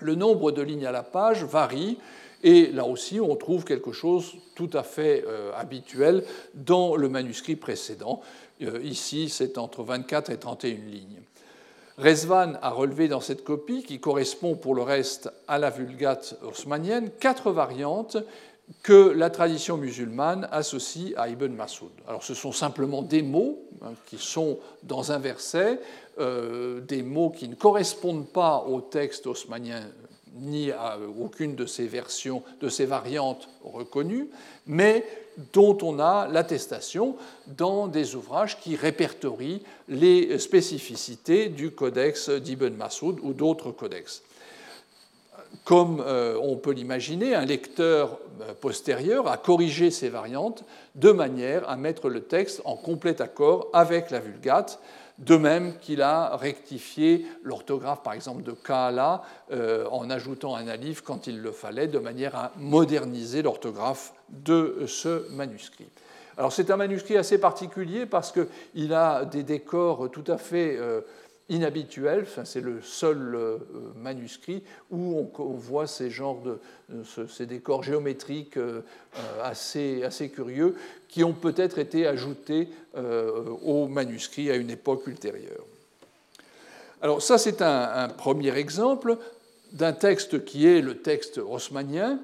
Le nombre de lignes à la page varie, et là aussi on trouve quelque chose tout à fait euh, habituel dans le manuscrit précédent. Euh, ici, c'est entre 24 et 31 lignes. Rezvan a relevé dans cette copie, qui correspond pour le reste à la Vulgate haussmannienne, quatre variantes que la tradition musulmane associe à Ibn Masoud. Alors ce sont simplement des mots hein, qui sont dans un verset, euh, des mots qui ne correspondent pas au texte haussmannien ni à aucune de ces versions, de ces variantes reconnues, mais dont on a l'attestation dans des ouvrages qui répertorient les spécificités du codex d'Ibn Masoud ou d'autres codex comme on peut l'imaginer, un lecteur postérieur a corrigé ces variantes de manière à mettre le texte en complet accord avec la Vulgate, de même qu'il a rectifié l'orthographe, par exemple, de Kaala en ajoutant un alif quand il le fallait, de manière à moderniser l'orthographe de ce manuscrit. Alors c'est un manuscrit assez particulier parce qu'il a des décors tout à fait euh, inhabituels. c'est le seul euh, manuscrit où on, voit ces genres de ces décors géométriques euh, assez, assez curieux qui ont peut-être été ajoutés au manuscrit à une époque ultérieure. Alors ça c'est un, premier exemple d'un texte qui est le texte haussmannien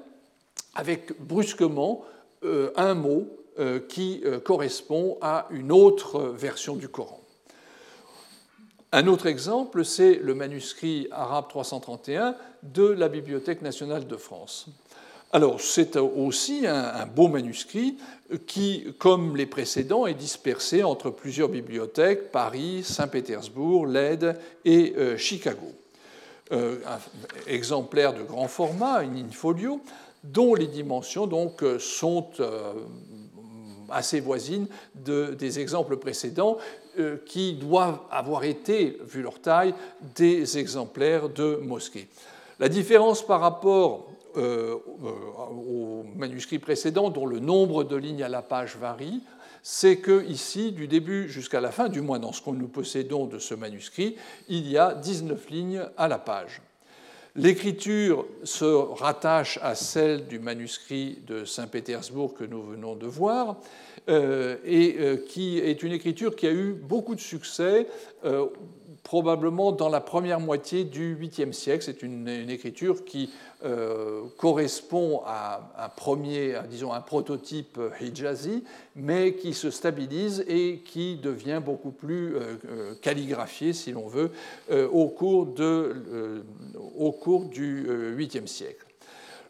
avec brusquement un mot euh, qui euh, correspond à une autre version du Coran. Un autre exemple, c'est le manuscrit arabe 331 de la Bibliothèque nationale de France. Alors, c'est aussi un, beau manuscrit qui, comme les précédents, est dispersé entre plusieurs bibliothèques, Paris, Saint-Pétersbourg, Leyde et euh, Chicago. un exemplaire de grand format, une in-folio, dont les dimensions donc, sont assez voisine des exemples précédents euh, qui doivent avoir été, vu leur taille, des exemplaires de mosquées. La différence par rapport euh, au manuscrit précédent, dont le nombre de lignes à la page varie, c'est que ici, du début jusqu'à la fin, du moins dans ce que nous possédons de ce manuscrit, il y a 19 lignes à la page. L'écriture se rattache à celle du manuscrit de Saint-Pétersbourg que nous venons de voir, euh, et euh, qui est une écriture qui a eu beaucoup de succès, euh, probablement dans la première moitié du 8e siècle. C'est une, écriture qui correspond à un premier, disons, un prototype hijazi, mais qui se stabilise et qui devient beaucoup plus calligraphié, si l'on veut, au cours, de, au cours du 8e siècle.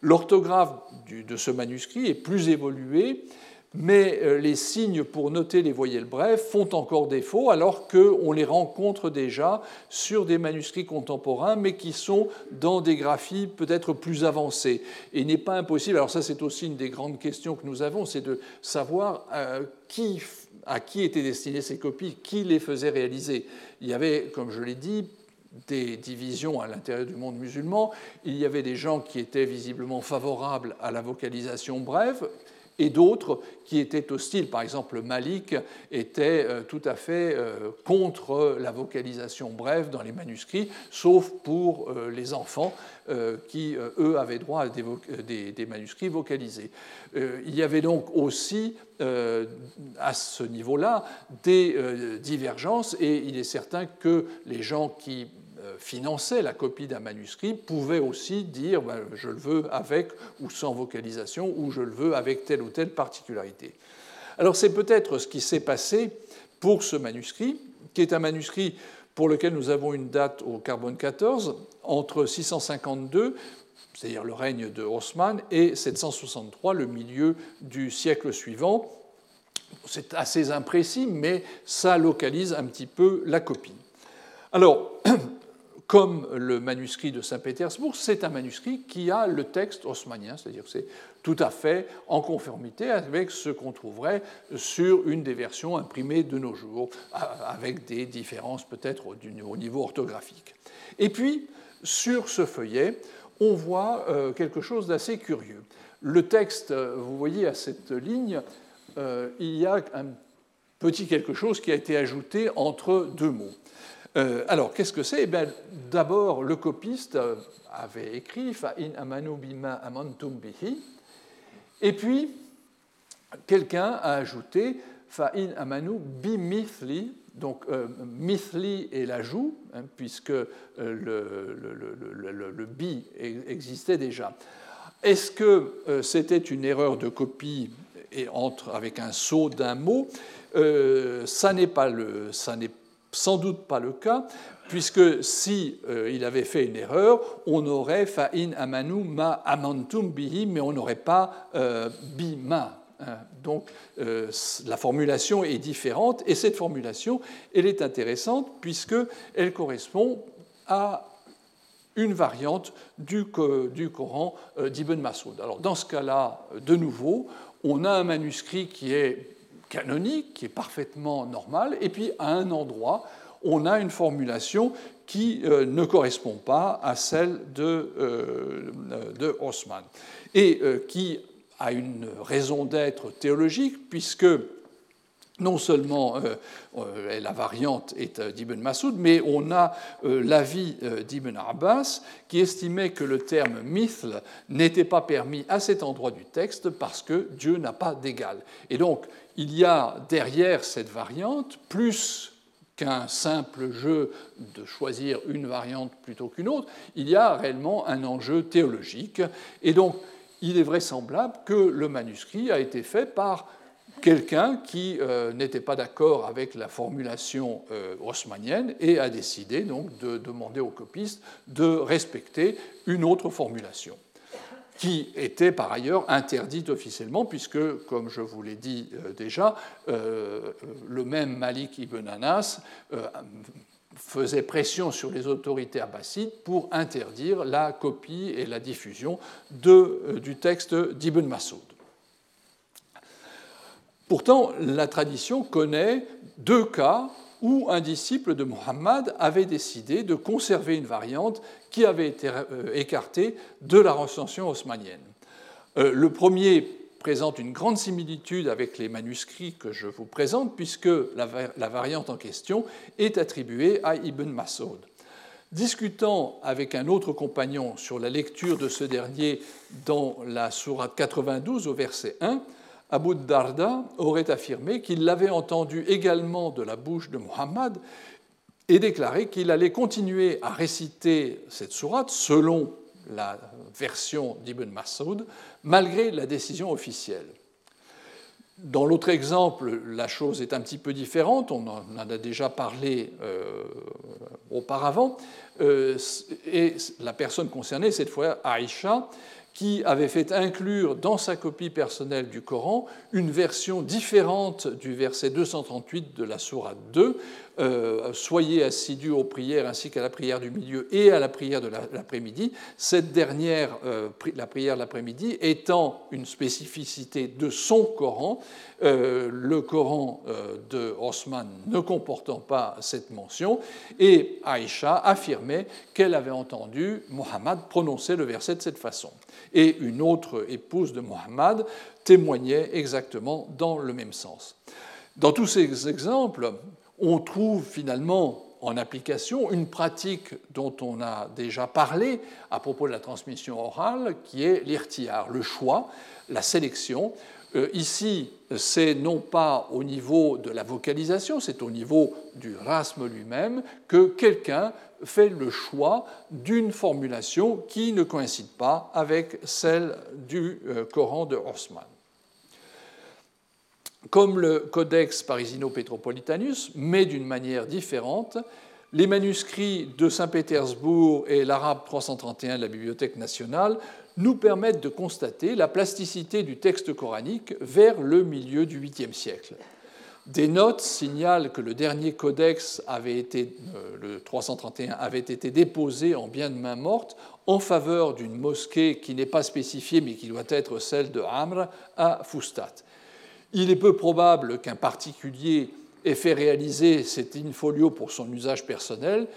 L'orthographe de ce manuscrit est plus évoluée mais euh, les signes pour noter les voyelles brèves font encore défaut alors qu'on les rencontre déjà sur des manuscrits contemporains, mais qui sont dans des graphies peut-être plus avancées. Et il n'est pas impossible, alors ça c'est aussi une des grandes questions que nous avons, c'est de savoir euh, à qui étaient destinées ces copies, qui les faisait réaliser. Il y avait, comme je l'ai dit, des divisions à l'intérieur du monde musulman. Il y avait des gens qui étaient visiblement favorables à la vocalisation brève, et d'autres qui étaient hostiles. Par exemple, Malik était euh, tout à fait euh, contre la vocalisation brève dans les manuscrits, sauf pour euh, les enfants qui, eux, avaient droit à des, manuscrits vocalisés. Il y avait donc aussi, à ce niveau-là, des divergences, et il est certain que les gens qui finançait la copie d'un manuscrit pouvait aussi dire ben, je le veux avec ou sans vocalisation ou je le veux avec telle ou telle particularité. Alors c'est peut-être ce qui s'est passé pour ce manuscrit, qui est un manuscrit pour lequel nous avons une date au carbone 14 entre 652 c'est-à-dire le règne de Haussmann, et 763, le milieu du siècle suivant. C'est assez imprécis, mais ça localise un petit peu la copie. Alors, comme le manuscrit de Saint-Pétersbourg, c'est un manuscrit qui a le texte haussmannien, c'est-à-dire que c'est tout à fait en conformité avec ce qu'on trouverait sur une des versions imprimées de nos jours, avec des différences peut-être au niveau orthographique. Et puis, sur ce feuillet, on voit euh, quelque chose d'assez curieux. Le texte, vous voyez à cette ligne, euh, il y a un petit quelque chose qui a été ajouté entre deux mots. Euh, alors, qu'est-ce que c'est? Eh D'abord, le copiste euh, avait écrit Fa'in amanu bima amantum bihi, et puis quelqu'un a ajouté Fa'in amanu bimithli, donc euh, mithli est l'ajout, hein, puisque le, le, bi existait déjà. Est-ce que c'était une erreur de copie et entre, avec un saut d'un mot? Ça n'est pas le, sans doute pas le cas, puisque si euh, il avait fait une erreur, on aurait fa'in amanu ma amantum bihi, mais on n'aurait pas euh, bima. Hein. Donc euh, la formulation est différente, et cette formulation, elle est intéressante puisqu'elle correspond à une variante du, du Coran d'Ibn Masoud. Alors dans ce cas-là, de nouveau, on a un manuscrit qui est canonique, qui est parfaitement normal, et puis à un endroit, on a une formulation qui euh, ne correspond pas à celle de, euh, de Haussmann, et euh, qui a une raison d'être théologique, puisque non seulement la variante est d'Ibn Masoud, mais on a l'avis d'Ibn Abbas qui estimait que le terme mithl n'était pas permis à cet endroit du texte parce que Dieu n'a pas d'égal. Et donc, il y a derrière cette variante, plus qu'un simple jeu de choisir une variante plutôt qu'une autre, il y a réellement un enjeu théologique. Et donc, il est vraisemblable que le manuscrit a été fait par quelqu'un qui euh, n'était pas d'accord avec la formulation euh, et a décidé donc de demander aux copistes de respecter une autre formulation qui était par ailleurs interdite officiellement, puisque, comme je vous l'ai dit euh, déjà, euh, le même Malik ibn Anas faisait pression sur les autorités abbassides pour interdire la copie et la diffusion du texte d'Ibn Masoud. Pourtant, la tradition connaît deux cas où un disciple de Muhammad avait décidé de conserver une variante qui avait été euh, écartée de la recension haussmannienne. Euh, le premier présente une grande similitude avec les manuscrits que je vous présente, puisque la variante en question est attribuée à Ibn Masoud. Discutant avec un autre compagnon sur la lecture de ce dernier dans la sourate 92 au verset 1, Abu Darda aurait affirmé qu'il l'avait entendu également de la bouche de Muhammad et déclaré qu'il allait continuer à réciter cette sourate selon la version d'Ibn Masoud, malgré la décision officielle. Dans l'autre exemple, la chose est un petit peu différente, on en a déjà parlé euh, auparavant, euh, et la personne concernée, cette fois Aïcha, qui avait fait inclure dans sa copie personnelle du Coran une version différente du verset 238 de la Sourate 2, euh, soyez assidus aux prières ainsi qu'à la prière du milieu et à la prière de l'après-midi. Cette dernière, euh, la prière de l'après-midi, étant une spécificité de son Coran, euh, le Coran de Osman ne comportant pas cette mention, et Aïcha affirmait qu'elle avait entendu Mohammed prononcer le verset de cette façon. Et une autre épouse de Mohammed témoignait exactement dans le même sens. Dans tous ces exemples, on trouve finalement en application une pratique dont on a déjà parlé à propos de la transmission orale, qui est l'irtiar, le choix, la sélection. Euh, ici, c'est non pas au niveau de la vocalisation, c'est au niveau du rasme lui-même que quelqu'un fait le choix d'une formulation qui ne coïncide pas avec celle du euh, Coran de Horsman. Comme le Codex Parisino-Petropolitanus, mais d'une manière différente, les manuscrits de Saint-Pétersbourg et l'arabe 331 de la Bibliothèque nationale nous permettent de constater la plasticité du texte coranique vers le milieu du 8e siècle. Des notes signalent que le dernier codex avait été, euh, le 331 avait été déposé en bien de main morte en faveur d'une mosquée qui n'est pas spécifiée mais qui doit être celle de Amr à Fustat. Il est peu probable qu'un particulier ait fait réaliser cet infolio pour son usage personnel.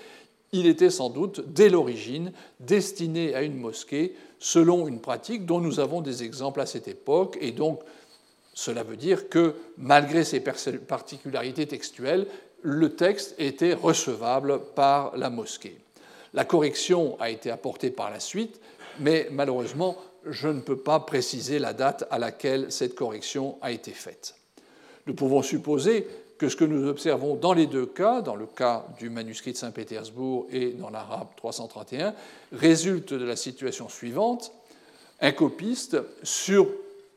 Il était sans doute, dès l'origine, destiné à une mosquée selon une pratique dont nous avons des exemples à cette époque. Et donc, cela veut dire que, malgré ses particularités textuelles, le texte était recevable par la mosquée. La correction a été apportée par la suite, mais malheureusement, je ne peux pas préciser la date à laquelle cette correction a été faite. Nous pouvons supposer que ce que nous observons dans les deux cas, dans le cas du manuscrit de Saint-Pétersbourg et dans l'arabe 331, résulte de la situation suivante. Un copiste, sur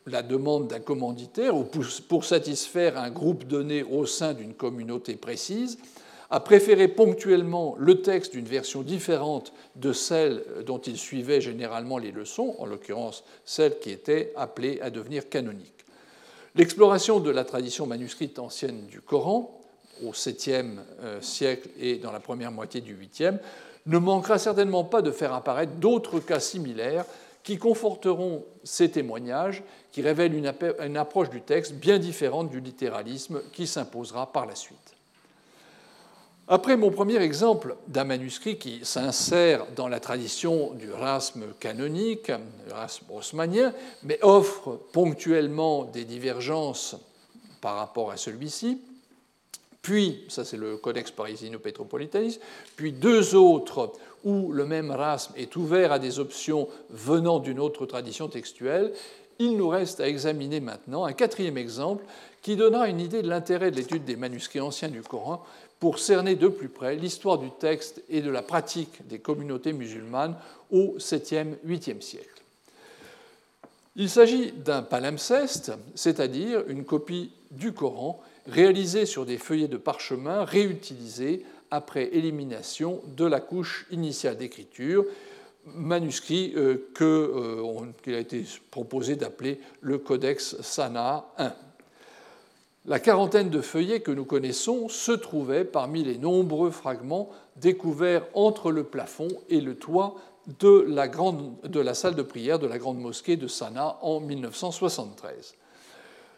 la demande d'un commanditaire ou pour satisfaire un groupe donné au sein d'une communauté précise, a préféré ponctuellement le texte d'une version différente de celle dont il suivait généralement les leçons, en l'occurrence celle qui était appelée à devenir canonique. L'exploration de la tradition manuscrite ancienne du Coran, au 7e euh, siècle et dans la première moitié du 8e, ne manquera certainement pas de faire apparaître d'autres cas similaires qui conforteront ces témoignages, qui révèlent une, approche du texte bien différente du littéralisme qui s'imposera par la suite. Après mon premier exemple d'un manuscrit qui s'insère dans la tradition du rasme canonique, le rasme haussmannien, mais offre ponctuellement des divergences par rapport à celui-ci, puis, ça c'est le Codex Parisino-Petropolitanis, puis deux autres où le même rasme est ouvert à des options venant d'une autre tradition textuelle, il nous reste à examiner maintenant un quatrième exemple qui donnera une idée de l'intérêt de l'étude des manuscrits anciens du Coran pour cerner de plus près l'histoire du texte et de la pratique des communautés musulmanes au 7e, 8e siècle. Il s'agit d'un palimpseste, c'est-à-dire une copie du Coran réalisé sur des feuillets de parchemin réutilisés après élimination de la couche initiale d'écriture, manuscrit euh, euh, qu'il a été proposé d'appeler le Codex Sana I. La quarantaine de feuillets que nous connaissons se trouvaient parmi les nombreux fragments découverts entre le plafond et le toit de la, salle de prière de la grande mosquée de Sana en 1973.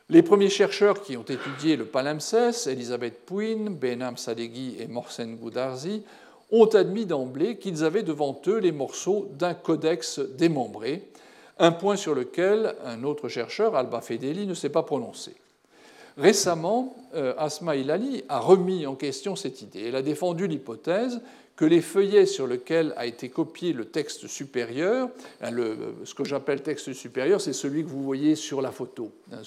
Les premiers chercheurs qui ont étudié le palimpseste, Elisabeth Pouin, Benham Sadeghi et Morsen Goudarzi, ont admis d'emblée qu'ils avaient devant eux les morceaux d'un codex démembré, un point sur lequel un autre chercheur, Alba Fedeli, ne s'est pas prononcé. Récemment, euh, Asma Ilali a remis en question cette idée. Elle a défendu l'hypothèse que les feuillets sur lesquels a été copié le texte supérieur, hein, ce que j'appelle texte supérieur, c'est celui que vous voyez sur la photo. Hein,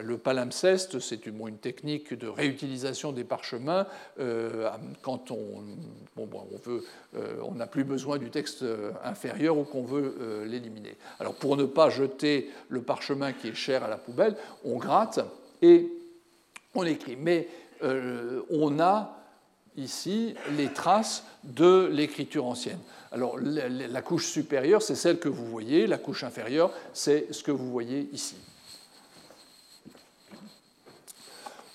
le palimpseste, c'est une, technique de réutilisation des parchemins euh, quand on, veut, euh, on n'a plus besoin du texte inférieur ou qu'on veut l'éliminer. Alors pour ne pas jeter le parchemin qui est cher à la poubelle, on gratte et on écrit. Mais on a ici les traces de l'écriture ancienne. Alors la couche supérieure, c'est celle que vous voyez, la couche inférieure, c'est ce que vous voyez ici.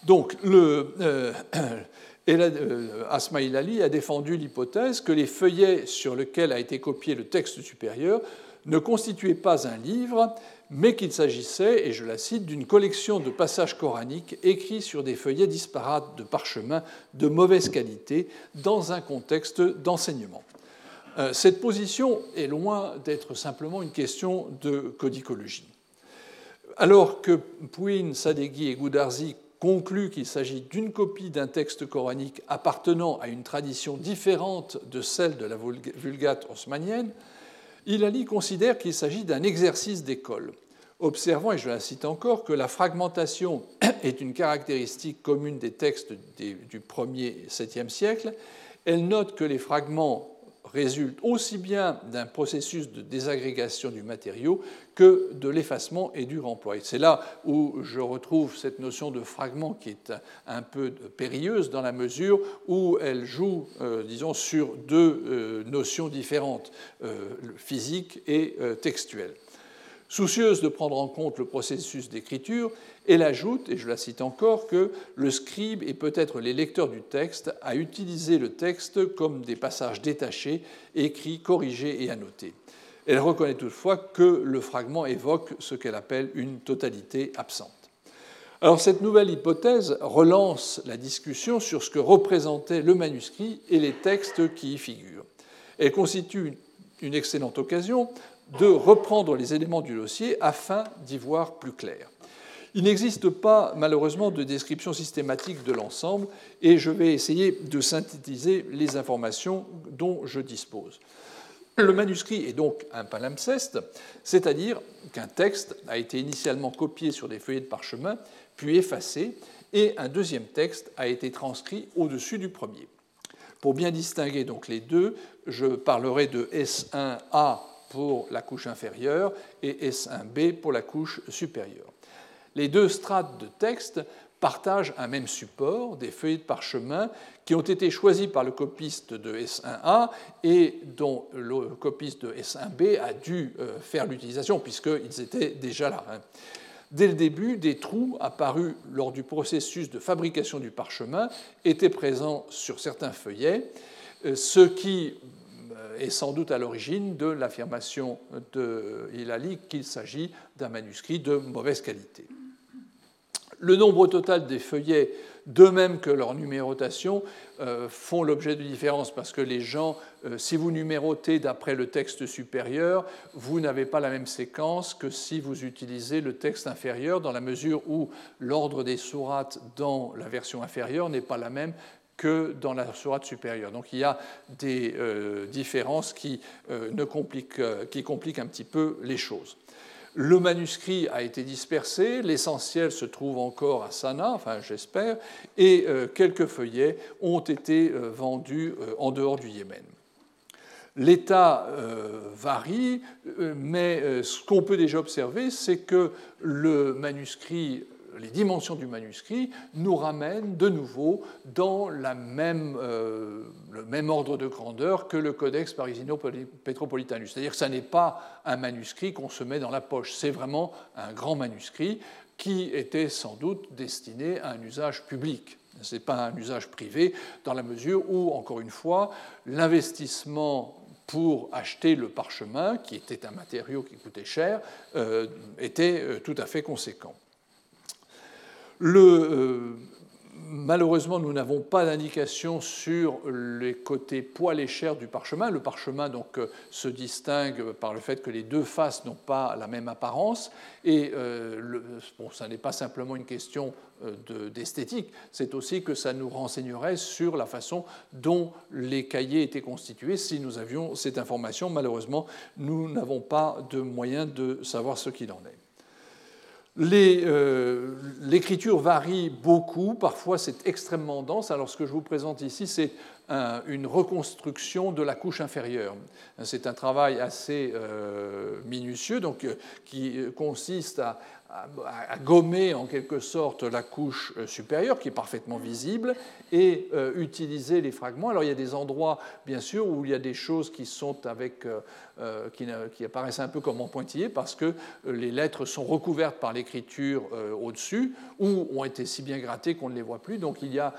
Donc, le, euh, euh, a défendu l'hypothèse que les feuillets sur lesquels a été copié le texte supérieur ne constituaient pas un livre, mais qu'il s'agissait, et je la cite, d'une collection de passages coraniques écrits sur des feuillets disparates de parchemin de mauvaise qualité dans un contexte d'enseignement. Euh, cette position est loin d'être simplement une question de codicologie. Alors que Pouin, Sadeghi et Goudarzi concluent qu'il s'agit d'une copie d'un texte coranique appartenant à une tradition différente de celle de la Vulgate haussmannienne, Ilali considère qu'il s'agit d'un exercice d'école, observant, et je la cite encore, que la fragmentation est une caractéristique commune des textes du 1er 7e siècle. Elle note que les fragments résultent aussi bien d'un processus de désagrégation du matériau que de l'effacement et du remploi. C'est là où je retrouve cette notion de fragment qui est un peu périlleuse dans la mesure où elle joue, euh, disons, sur deux euh, notions différentes, euh, physiques et textuelles. Soucieuse de prendre en compte le processus d'écriture, elle ajoute, et je la cite encore, que le scribe et peut-être les lecteurs du texte a utilisé le texte comme des passages détachés, écrits, corrigés et annotés. Elle reconnaît toutefois que le fragment évoque ce qu'elle appelle une totalité absente. Alors cette nouvelle hypothèse relance la discussion sur ce que représentait le manuscrit et les textes qui y figurent. Elle constitue une excellente occasion de reprendre les éléments du dossier afin d'y voir plus clair. Il n'existe pas malheureusement de description systématique de l'ensemble et je vais essayer de synthétiser les informations dont je dispose. Le manuscrit est donc un palimpseste, c'est-à-dire qu'un texte a été initialement copié sur des feuillets de parchemin, puis effacé, et un deuxième texte a été transcrit au-dessus du premier. Pour bien distinguer donc les deux, je parlerai de S1A pour la couche inférieure et S1B pour la couche supérieure. Les deux strates de texte partagent un même support, des feuilles de parchemin, qui ont été choisis par le copiste de S1A et dont le copiste de S1B a dû euh, faire l'utilisation, puisqu'ils étaient déjà là. Hein. Dès le début, des trous apparus lors du processus de fabrication du parchemin étaient présents sur certains feuillets, euh, ce qui est sans doute à l'origine de l'affirmation de Hilali qu'il s'agit d'un manuscrit de mauvaise qualité. Le nombre total des feuillets, de même que leur numérotation, euh, font l'objet de différences parce que les gens, euh, si vous numérotez d'après le texte supérieur, vous n'avez pas la même séquence que si vous utilisez le texte inférieur, dans la mesure où l'ordre des sourates dans la version inférieure n'est pas la même que dans la sourate supérieure. Donc il y a des euh, différences qui, compliquent un petit peu les choses. Le manuscrit a été dispersé, l'essentiel se trouve encore à Sanaa, enfin j'espère, et euh, quelques feuillets ont été euh, vendus euh, en dehors du Yémen. L'état varie, mais ce qu'on peut déjà observer, c'est que le manuscrit les dimensions du manuscrit nous ramènent de nouveau dans euh, le même ordre de grandeur que le Codex Parisino Petropolitanus. C'est-à-dire que ce n'est pas un manuscrit qu'on se met dans la poche, c'est vraiment un grand manuscrit qui était sans doute destiné à un usage public. Ce n'est pas un usage privé, dans la mesure où, encore une fois, l'investissement pour acheter le parchemin, qui était un matériau qui coûtait cher, euh, était euh, tout à fait conséquent. Euh, malheureusement, nous n'avons pas d'indication sur les côtés poil et chair du parchemin. Le parchemin donc, euh, se distingue par le fait que les deux faces n'ont pas la même apparence. Et euh, bon, ça n'est pas simplement une question d'esthétique, c'est aussi que ça nous renseignerait sur la façon dont les cahiers étaient constitués. Si nous avions cette information, malheureusement, nous n'avons pas de moyen de savoir ce qu'il en est. Euh, l'écriture varie beaucoup, parfois c'est extrêmement dense. Alors ce que je vous présente ici, c'est une reconstruction de la couche inférieure. C'est un travail assez euh, minutieux, donc, euh, qui consiste à, à, gommer en quelque sorte la couche euh, supérieure qui est parfaitement visible et euh, utiliser les fragments. Alors il y a des endroits bien sûr où il y a des choses qui sont avec euh, qui, apparaissent un peu comme en pointillé parce que les lettres sont recouvertes par l'écriture au-dessus ou ont été si bien grattées qu'on ne les voit plus. Donc il y a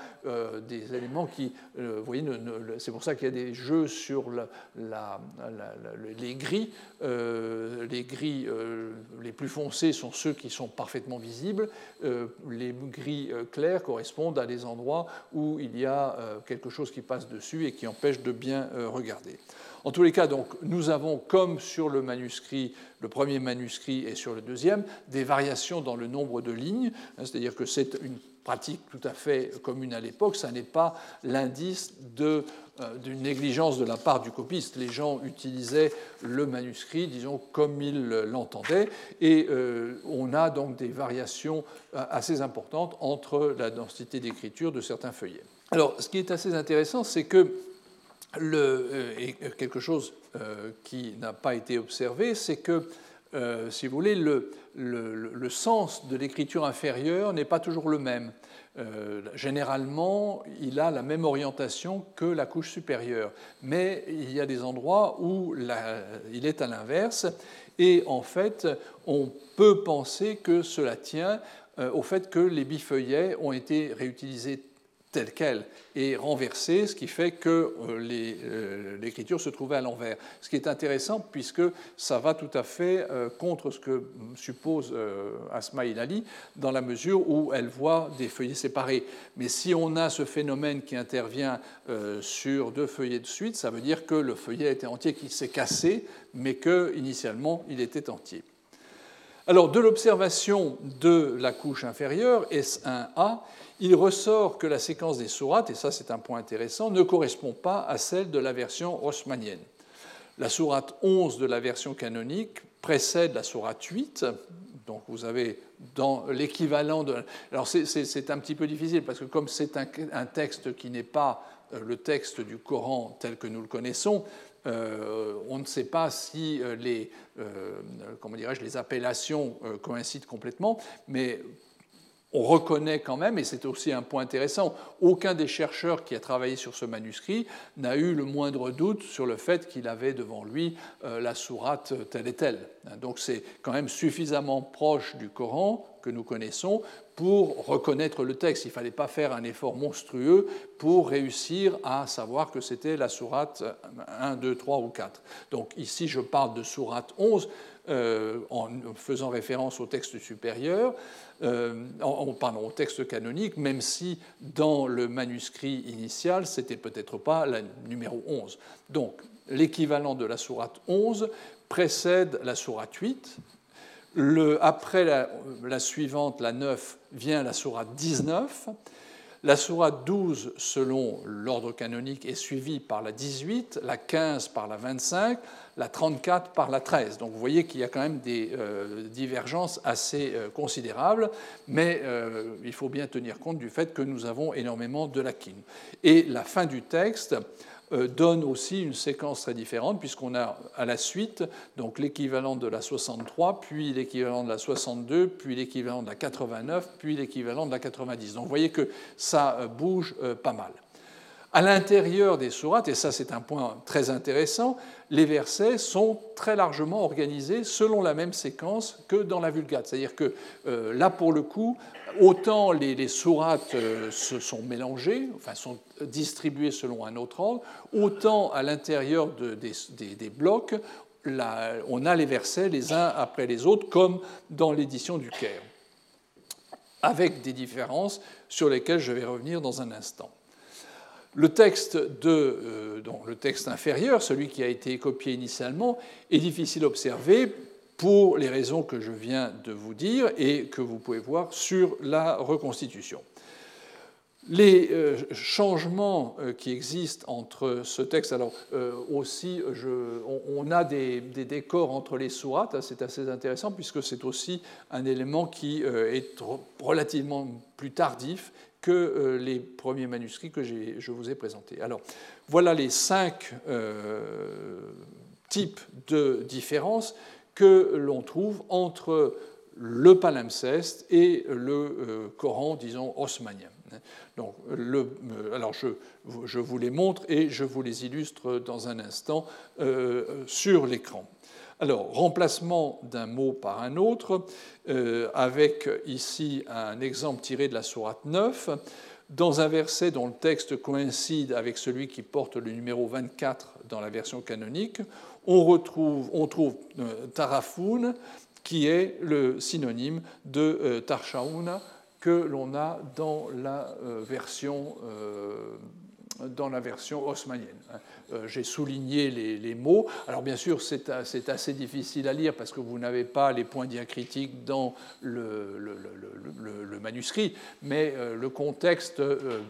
des éléments qui, vous voyez, c'est pour ça qu'il y a des jeux sur les gris. les gris les plus foncés sont ceux qui sont parfaitement visibles. Euh, les gris euh, clairs correspondent à des endroits où il y a euh, quelque chose qui passe dessus et qui empêche de bien regarder. En tous les cas, donc, nous avons, comme sur le manuscrit, le premier manuscrit et sur le deuxième, des variations dans le nombre de lignes, hein, c'est-à-dire que c'est une pratique tout à fait commune à l'époque, ça n'est pas l'indice euh, d'une négligence de la part du copiste. Les gens utilisaient le manuscrit, disons, comme ils l'entendaient, et euh, on a donc des variations euh, assez importantes entre la densité d'écriture de certains feuillets. Alors, ce qui est assez intéressant, c'est que et quelque chose qui n'a pas été observé, c'est que, si vous voulez, le, le sens de l'écriture inférieure n'est pas toujours le même. Euh, généralement, il a la même orientation que la couche supérieure, mais il y a des endroits où il est à l'inverse, et en fait, on peut penser que cela tient euh, au fait que les bifeuillets ont été réutilisés telle qu'elle est renversée, ce qui fait que euh, euh, l'écriture se trouvait à l'envers. Ce qui est intéressant puisque ça va tout à fait euh, contre ce que suppose Asma Ilali dans la mesure où elle voit des feuillets séparés. Mais si on a ce phénomène qui intervient sur deux feuillets de suite, ça veut dire que le feuillet était entier, qu'il s'est cassé, mais qu'initialement il était entier. Alors, de l'observation de la couche inférieure, S1A, il ressort que la séquence des sourates, et ça c'est un point intéressant, ne correspond pas à celle de la version haussmannienne. La sourate 11 de la version canonique précède la sourate 8, donc vous avez dans l'équivalent de... Alors c'est un petit peu difficile parce que comme c'est un, texte qui n'est pas euh, le texte du Coran tel que nous le connaissons, euh, on ne sait pas si euh, les, comment les appellations coïncident complètement, mais on reconnaît quand même, et c'est aussi un point intéressant, aucun des chercheurs qui a travaillé sur ce manuscrit n'a eu le moindre doute sur le fait qu'il avait devant lui euh, la sourate telle et telle. Donc c'est quand même suffisamment proche du Coran que nous connaissons pour reconnaître le texte. Il ne fallait pas faire un effort monstrueux pour réussir à savoir que c'était la sourate 1, 2, 3 ou 4. Donc ici, je parle de sourate 11 euh, en faisant référence au texte supérieur, euh, en, pardon, au texte canonique, même si dans le manuscrit initial, c'était peut-être pas la numéro 11. Donc l'équivalent de la sourate 11 précède la sourate 8, après la, suivante, la 9, vient la sourate 19. La sourate 12, selon l'ordre canonique, est suivie par la 18, la 15 par la 25, la 34 par la 13. Donc vous voyez qu'il y a quand même des euh, divergences assez euh, considérables, mais euh, il faut bien tenir compte du fait que nous avons énormément de lacunes. Et la fin du texte donne aussi une séquence très différente, puisqu'on a à la suite donc l'équivalent de la 63, puis l'équivalent de la 62, puis l'équivalent de la 89, puis l'équivalent de la 90. Donc vous voyez que ça bouge pas mal. À l'intérieur des sourates, et ça c'est un point très intéressant, les versets sont très largement organisés selon la même séquence que dans la Vulgate. C'est-à-dire que là, pour le coup, autant les, sourates euh, se sont mélangées, enfin sont distribuées selon un autre ordre, autant à l'intérieur des, blocs, on a les versets les uns après les autres, comme dans l'édition du Caire, avec des différences sur lesquelles je vais revenir dans un instant. Le texte, de, euh, le texte inférieur, celui qui a été copié initialement, est difficile à observer pour les raisons que je viens de vous dire et que vous pouvez voir sur la reconstitution. Les euh, changements euh, qui existent entre ce texte, alors aussi, on, a des, décors entre les sourates, hein, c'est assez intéressant puisque c'est aussi un élément qui est relativement plus tardif que les premiers manuscrits que je vous ai présentés. Alors, voilà les cinq types de différences que l'on trouve entre le palimpseste et le euh, Coran, disons, osmanien. Donc, euh, alors je, je, vous les montre et je vous les illustre dans un instant euh, sur l'écran. Alors, remplacement d'un mot par un autre, avec ici un exemple tiré de la sourate 9, dans un verset dont le texte coïncide avec celui qui porte le numéro 24 dans la version canonique, on, retrouve, on trouve euh, Tarafoun, qui est le synonyme de euh, que l'on a dans la euh, version dans la version haussmannienne. J'ai souligné les, mots. Alors bien sûr, c'est assez difficile à lire parce que vous n'avez pas les points diacritiques dans le, le manuscrit, mais le contexte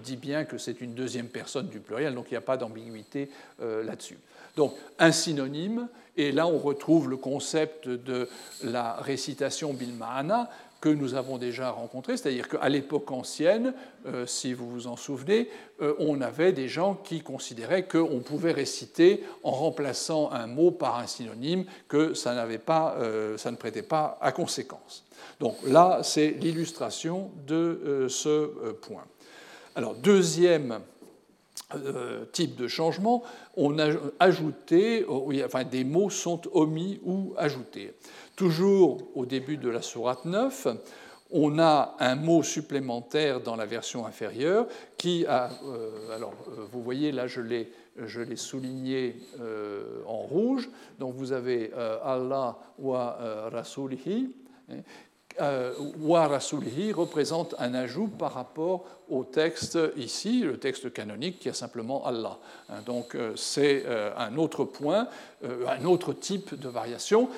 dit bien que c'est une deuxième personne du pluriel, donc il n'y a pas d'ambiguïté là-dessus. Donc un synonyme, et là on retrouve le concept de la récitation bilma'ana que nous avons déjà rencontré, c'est-à-dire qu'à l'époque ancienne, euh, si vous vous en souvenez, euh, on avait des gens qui considéraient qu'on pouvait réciter en remplaçant un mot par un synonyme, que ça, pas, euh, ça ne prêtait pas à conséquence. Donc là, c'est l'illustration de ce point. Alors, deuxième type de changement, on a ajouté, enfin des mots sont omis ou ajoutés. Toujours au début de la sourate 9, on a un mot supplémentaire dans la version inférieure qui a, euh, alors euh, vous voyez là je l'ai, souligné en rouge, donc vous avez Allah wa rasulihi, euh, wa rasulihi représente un ajout par rapport au texte ici, le texte canonique qui a simplement Allah. Hein, donc euh, c'est euh, un autre point, un autre type de variation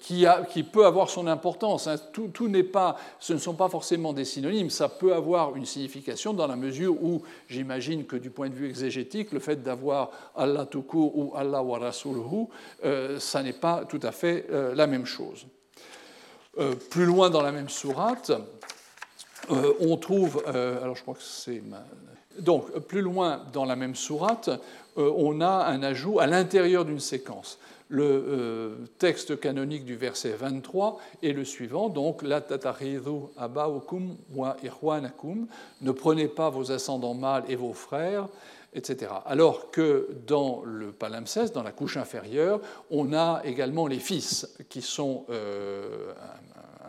qui, peut avoir son importance. Hein. Tout, n'est pas, ce ne sont pas forcément des synonymes, ça peut avoir une signification dans la mesure où j'imagine que du point de vue exégétique, le fait d'avoir Allah tout court ou Allah wa rasuluhu, ça n'est pas tout à fait la même chose. Euh, plus loin dans la même sourate, euh, on trouve, euh, alors je crois que c'est donc plus loin dans la même sourate, on a un ajout à l'intérieur d'une séquence. Le texte canonique du verset 23 est le suivant, donc la abaukum wa ihwanakum, ne prenez pas vos ascendants mâles et vos frères, etc. Alors que dans le palimpseste, dans la couche inférieure, on a également les fils, qui sont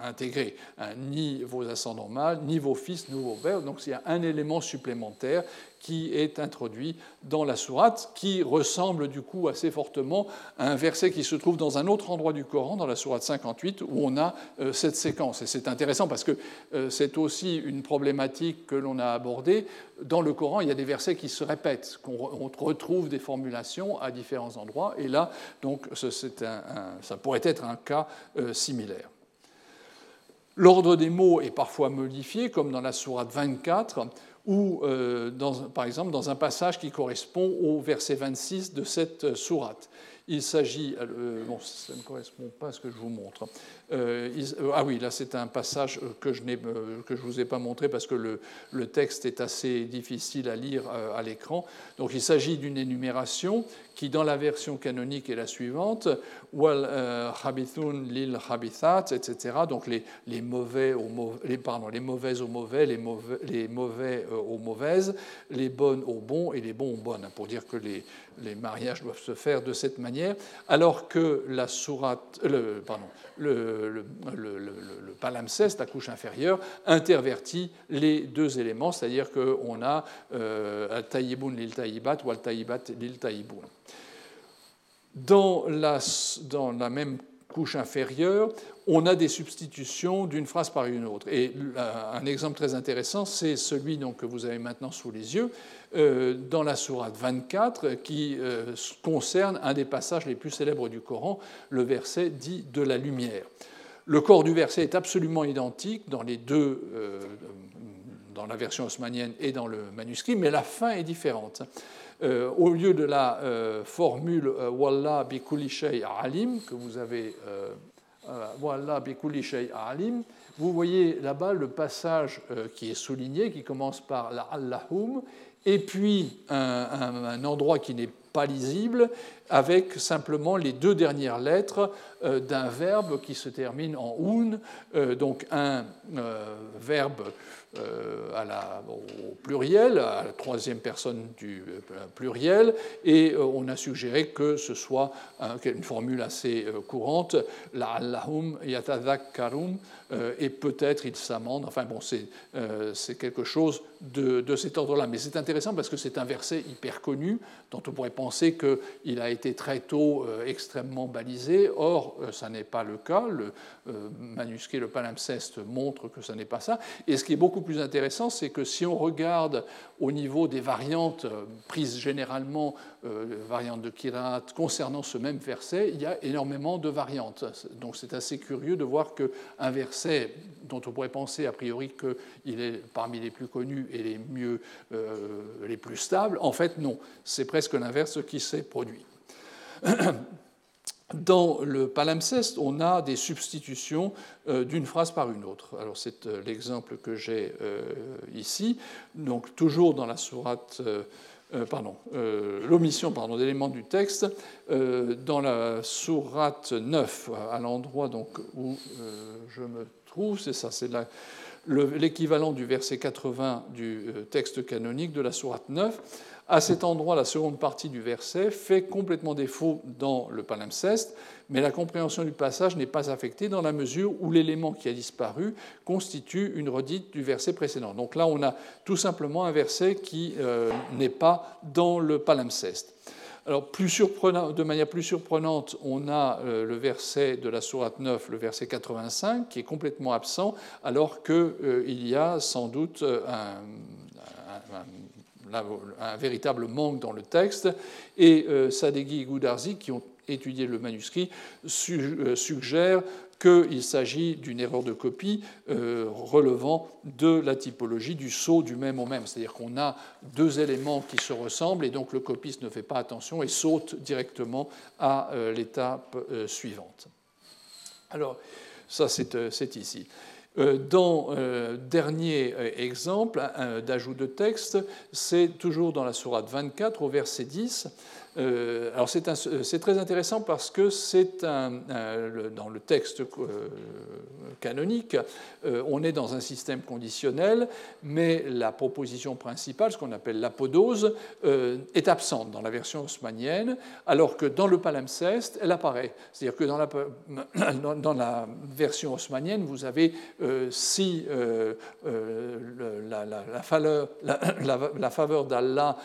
intégrer ni vos ascendants mâles, ni vos fils, ni vos pères. Donc il y a un élément supplémentaire qui est introduit dans la sourate, qui ressemble du coup assez fortement à un verset qui se trouve dans un autre endroit du Coran, dans la sourate 58, où on a euh, cette séquence. Et c'est intéressant parce que euh, c'est aussi une problématique que l'on a abordée. Dans le Coran, il y a des versets qui se répètent, qu'on retrouve des formulations à différents endroits, et là, donc, ça pourrait être un cas euh, similaire. L'ordre des mots est parfois modifié, comme dans la sourate 24, ou euh, par exemple dans un passage qui correspond au verset 26 de cette sourate. Il s'agit, euh, bon, ça ne correspond pas à ce que je vous montre. Euh, ah oui, là c'est un passage que je ne vous ai pas montré parce que le, le, texte est assez difficile à lire à l'écran. Donc il s'agit d'une énumération qui dans la version canonique est la suivante, wal habithun lil habithat, etc. Donc les, les mauvais aux les, pardon, les mauvaises aux mauvais, les mauvais, les mauvais euh, aux mauvaises, les bonnes aux bons et les bons aux bonnes, pour dire que les, les mariages doivent se faire de cette manière, alors que la sourate, euh, le, pardon, le, le, palimpseste, la couche inférieure, intervertit les deux éléments, c'est-à-dire qu'on a euh, al-tayyibun lil tayyibat ou al-tayyibat lil tayyibun. Dans la, dans la même couche inférieure, on a des substitutions d'une phrase par une autre. Et un exemple très intéressant, c'est celui donc, que vous avez maintenant sous les yeux, euh, dans la sourate 24, qui euh, concerne un des passages les plus célèbres du Coran, le verset dit de la lumière. Le corps du verset est absolument identique dans les deux, euh, dans la version osmanienne et dans le manuscrit, mais la fin est différente. Euh, au lieu de la euh, formule euh, Wallah bi alim, que vous avez Wallah bi alim, vous voyez là-bas le passage qui est souligné, qui commence par la Allahum, et puis un, endroit qui n'est pas lisible, avec simplement les deux dernières lettres d'un verbe qui se termine en un, donc un verbe euh, la, au pluriel, à la troisième personne du euh, pluriel, et euh, on a suggéré que ce soit une formule assez courante, la Allahum yatadakkarum, et peut-être il s'amende. Enfin bon, c'est quelque chose de, de cet ordre-là. Mais c'est intéressant parce que c'est un verset hyper connu, dont on pourrait penser qu'il a été très tôt extrêmement balisé. Or, ça n'est pas le cas. Le manuscrit, le palimpseste, montre que ça n'est pas ça. Et ce qui est beaucoup plus intéressant, c'est que si on regarde au niveau des variantes euh, prises généralement, euh, variantes de Kirat, concernant ce même verset, il y a énormément de variantes. Donc c'est assez curieux de voir qu'un verset dont on pourrait penser a priori qu'il est parmi les plus connus et les mieux, euh, les plus stables, en fait non, c'est presque l'inverse qui s'est produit. Dans le palimpseste, on a des substitutions euh, d'une phrase par une autre. Alors c'est euh, l'exemple que j'ai euh, ici. Donc toujours dans la sourate, pardon, l'omission d'éléments du texte, dans la sourate 9, à l'endroit donc où je me trouve, c'est ça, c'est l'équivalent du verset 80 du texte canonique de la sourate 9. À cet endroit, la seconde partie du verset fait complètement défaut dans le palimpseste, mais la compréhension du passage n'est pas affectée dans la mesure où l'élément qui a disparu constitue une redite du verset précédent. Donc là, on a tout simplement un verset qui euh, n'est pas dans le palimpseste. Alors, de manière plus surprenante, on a euh, le verset de la Sourate 9, le verset 85, qui est complètement absent, alors qu'il euh, y a sans doute un un véritable manque dans le texte, et euh, Sadeghi et Goudarzi, qui ont étudié le manuscrit, euh, suggèrent qu'il s'agit d'une erreur de copie euh, relevant de la typologie du saut du même au même. C'est-à-dire qu'on a deux éléments qui se ressemblent et donc le copiste ne fait pas attention et saute directement à l'étape suivante. Alors, ça c'est ici. Euh, dans euh, dernier euh, exemple d'ajout de texte, c'est toujours dans la sourate 24 au verset 10. Euh, alors c'est très intéressant parce que c'est dans le texte euh, canonique, euh, on est dans un système conditionnel, mais la proposition principale, ce qu'on appelle l'apodose, est absente dans la version haussmannienne, alors que dans le palimpseste, elle apparaît. C'est-à-dire que dans la, version haussmannienne, vous avez si la faveur d'Allah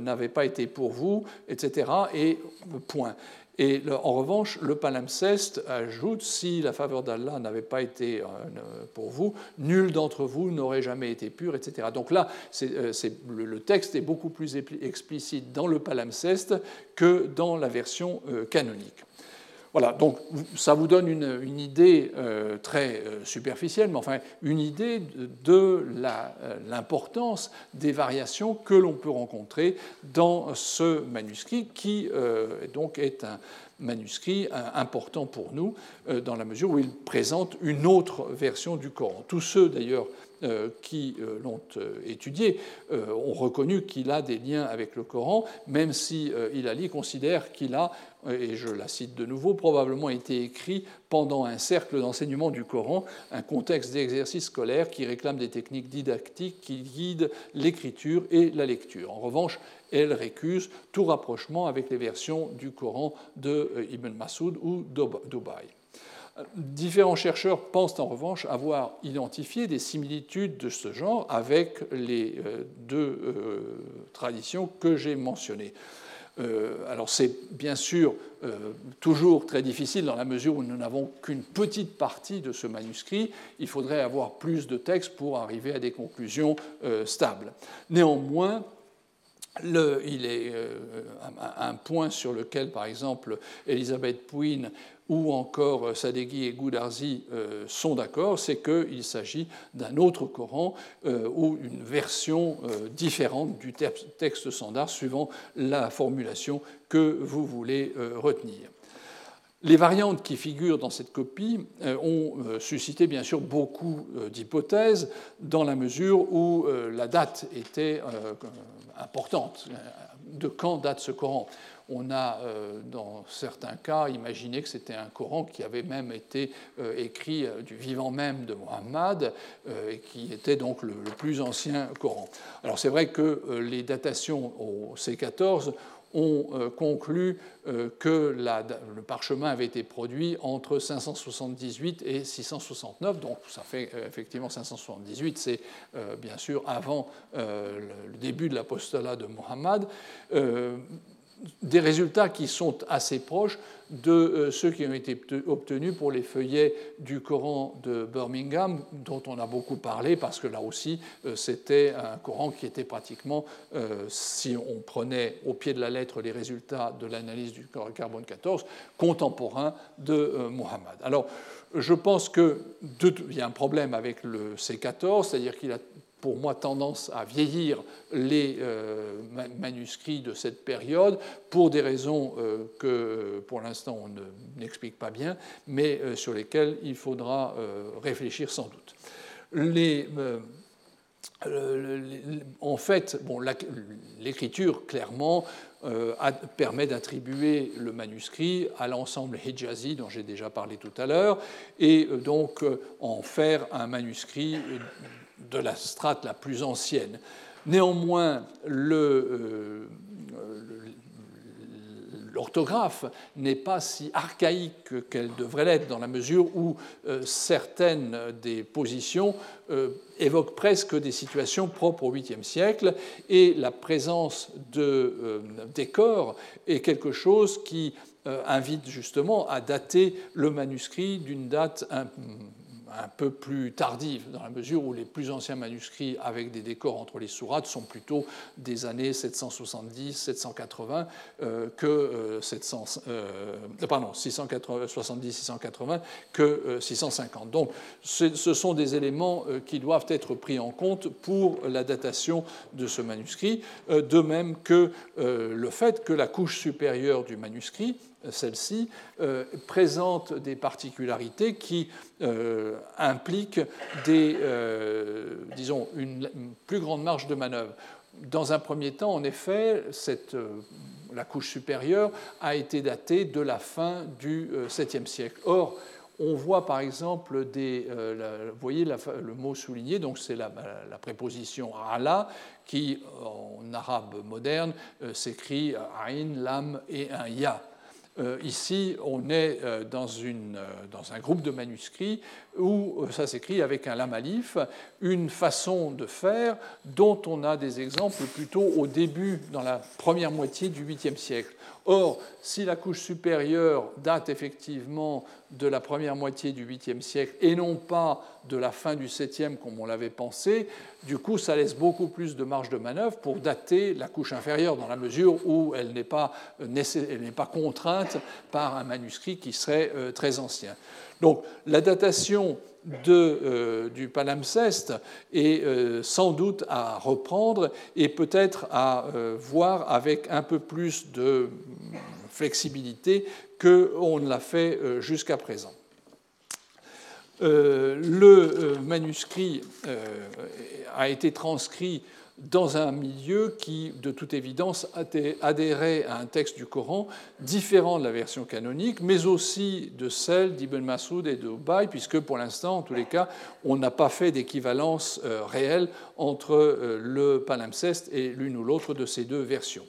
n'avait pas été pour vous, etc et point. Et en revanche, le palimpseste ajoute si la faveur d'Allah n'avait pas été euh, pour vous, nul d'entre vous n'aurait jamais été pur, etc. Donc là, euh, le texte est beaucoup plus explicite dans le palimpseste que dans la version euh, canonique. Voilà, donc ça vous donne une, idée euh, très euh, superficielle, mais enfin une idée de, euh, l'importance des variations que l'on peut rencontrer dans ce manuscrit, qui donc est un manuscrit important pour nous, dans la mesure où il présente une autre version du Coran. Tous ceux d'ailleurs qui l'ont étudié ont reconnu qu'il a des liens avec le Coran, même si Hilali considère qu'il a et je la cite de nouveau, probablement été écrit pendant un cercle d'enseignement du Coran, un contexte d'exercice scolaire qui réclame des techniques didactiques qui guident l'écriture et la lecture. En revanche, elle récuse tout rapprochement avec les versions du Coran de euh, Ibn Masoud ou d'Ubaï. Différents chercheurs pensent en revanche avoir identifié des similitudes de ce genre avec les euh, deux euh, traditions que j'ai mentionnées. Euh, alors c'est bien sûr toujours très difficile dans la mesure où nous n'avons qu'une petite partie de ce manuscrit. Il faudrait avoir plus de textes pour arriver à des conclusions stables. Néanmoins, il est un point sur lequel, par exemple, Elisabeth Pouin ou encore euh, Sadeghi et Goudarzi euh, sont d'accord, c'est qu'il s'agit d'un autre Coran euh, ou une version différente du texte standard suivant la formulation que vous voulez retenir. Les variantes qui figurent dans cette copie ont suscité bien sûr beaucoup d'hypothèses dans la mesure où la date était importante. De quand date ce Coran? On a, euh, dans certains cas, imaginé que c'était un Coran qui avait même été euh, écrit euh, du vivant même de Muhammad et qui était donc le, plus ancien Coran. Alors c'est vrai que les datations au C14 ont conclu que le parchemin avait été produit entre 578 et 669, donc ça fait effectivement 578, c'est bien sûr avant le début de l'apostolat de Mohammed des résultats qui sont assez proches de euh, ceux qui ont été obtenus pour les feuillets du Coran de Birmingham, dont on a beaucoup parlé, parce que là aussi, euh, c'était un Coran qui était pratiquement, euh, si on prenait au pied de la lettre les résultats de l'analyse du carbone 14, contemporain de Mohammed. Alors, je pense qu'il y a un problème avec le C14, c'est-à-dire qu'il a pour moi tendance à vieillir les euh, manuscrits de cette période pour des raisons euh, que pour l'instant on n'explique pas bien, mais euh, sur lesquelles il faudra réfléchir sans doute. En fait, bon, l'écriture, clairement, permet d'attribuer le manuscrit à l'ensemble hijazi dont j'ai déjà parlé tout à l'heure, et donc en faire un manuscrit de la strate la plus ancienne. Néanmoins, euh, l'orthographe n'est pas si archaïque qu'elle devrait l'être, dans la mesure où euh, certaines des positions euh, évoquent presque des situations propres au 8e siècle, et la présence de décors est quelque chose qui invite justement à dater le manuscrit d'une date peu plus tardive, dans la mesure où les plus anciens manuscrits avec des décors entre les sourates sont plutôt des années 770-780 euh, que 700, euh, euh, pardon, 670-680 que 650. Donc ce sont des éléments qui doivent être pris en compte pour la datation de ce manuscrit, de même que le fait que la couche supérieure du manuscrit celle-ci, euh, présente des particularités qui euh, impliquent des, euh, disons, une, plus grande marge de manœuvre. Dans un premier temps, en effet, la couche supérieure, a été datée de la fin du 7e siècle. Or, on voit par exemple des. vous voyez le mot souligné, donc c'est la, préposition ala qui, en arabe moderne, s'écrit ain, lam et un ya. Euh, ici, on est euh, euh, dans, un groupe de manuscrits où ça s'écrit avec un lamalif, une façon de faire dont on a des exemples plutôt au début, dans la première moitié du 8e siècle. Or, si la couche supérieure date effectivement de la première moitié du 8e siècle et non pas de la fin du 7e comme on l'avait pensé, du coup, ça laisse beaucoup plus de marge de manœuvre pour dater la couche inférieure dans la mesure où elle n'est pas, pas, contrainte par un manuscrit qui serait euh, très ancien. Donc, la datation de, euh, du palimpseste est euh, sans doute à reprendre et peut-être à voir avec un peu plus de flexibilité qu'on l'a fait jusqu'à présent. Euh, le euh, manuscrit euh, a été transcrit dans un milieu qui, de toute évidence, adhérait à un texte du Coran différent de la version canonique, mais aussi de celle d'Ibn Masoud et de puisque pour l'instant, en tous les cas, on n'a pas fait d'équivalence réelle entre le palimpseste et l'une ou l'autre de ces deux versions.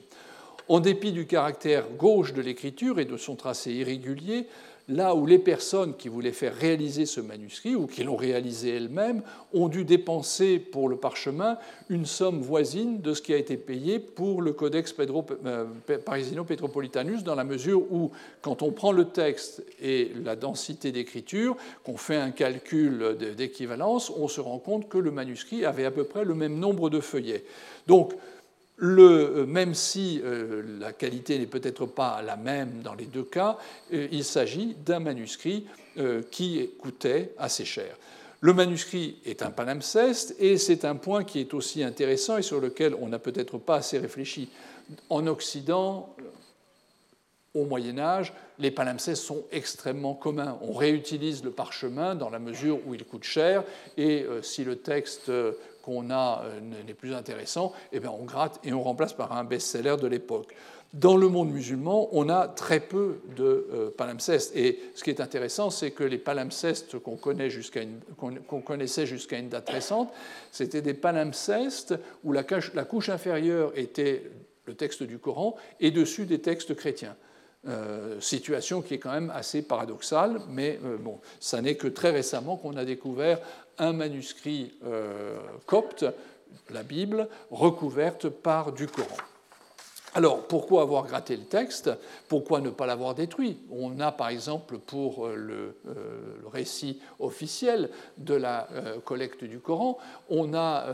En dépit du caractère gauche de l'écriture et de son tracé irrégulier, là où les personnes qui voulaient faire réaliser ce manuscrit ou qui l'ont réalisé elles-mêmes ont dû dépenser pour le parchemin une somme voisine de ce qui a été payé pour le Codex euh, Parisino Petropolitanus, dans la mesure où, quand on prend le texte et la densité d'écriture, qu'on fait un calcul d'équivalence, on se rend compte que le manuscrit avait à peu près le même nombre de feuillets. Donc, euh, même si euh, la qualité n'est peut-être pas la même dans les deux cas, euh, il s'agit d'un manuscrit qui coûtait assez cher. Le manuscrit est un palimpseste et c'est un point qui est aussi intéressant et sur lequel on n'a peut-être pas assez réfléchi. En Occident, au Moyen Âge, les palimpsestes sont extrêmement communs. On réutilise le parchemin dans la mesure où il coûte cher et si le texte qu'on a euh, n'est plus intéressant, eh bien on gratte et on remplace par un best-seller de l'époque. Dans le monde musulman, on a très peu de euh, palimpsestes. Et ce qui est intéressant, c'est que les palimpsestes qu'on connaissait jusqu'à une date récente, c'était des palimpsestes où la, la, couche inférieure était le texte du Coran et dessus des textes chrétiens. Euh, situation qui est quand même assez paradoxale, mais bon, ça n'est que très récemment qu'on a découvert manuscrit euh, copte, la Bible, recouverte par du Coran. Alors, pourquoi avoir gratté le texte? Pourquoi ne pas l'avoir détruit? On a, par exemple, pour euh, le, le récit officiel de la euh, collecte du Coran, on, a,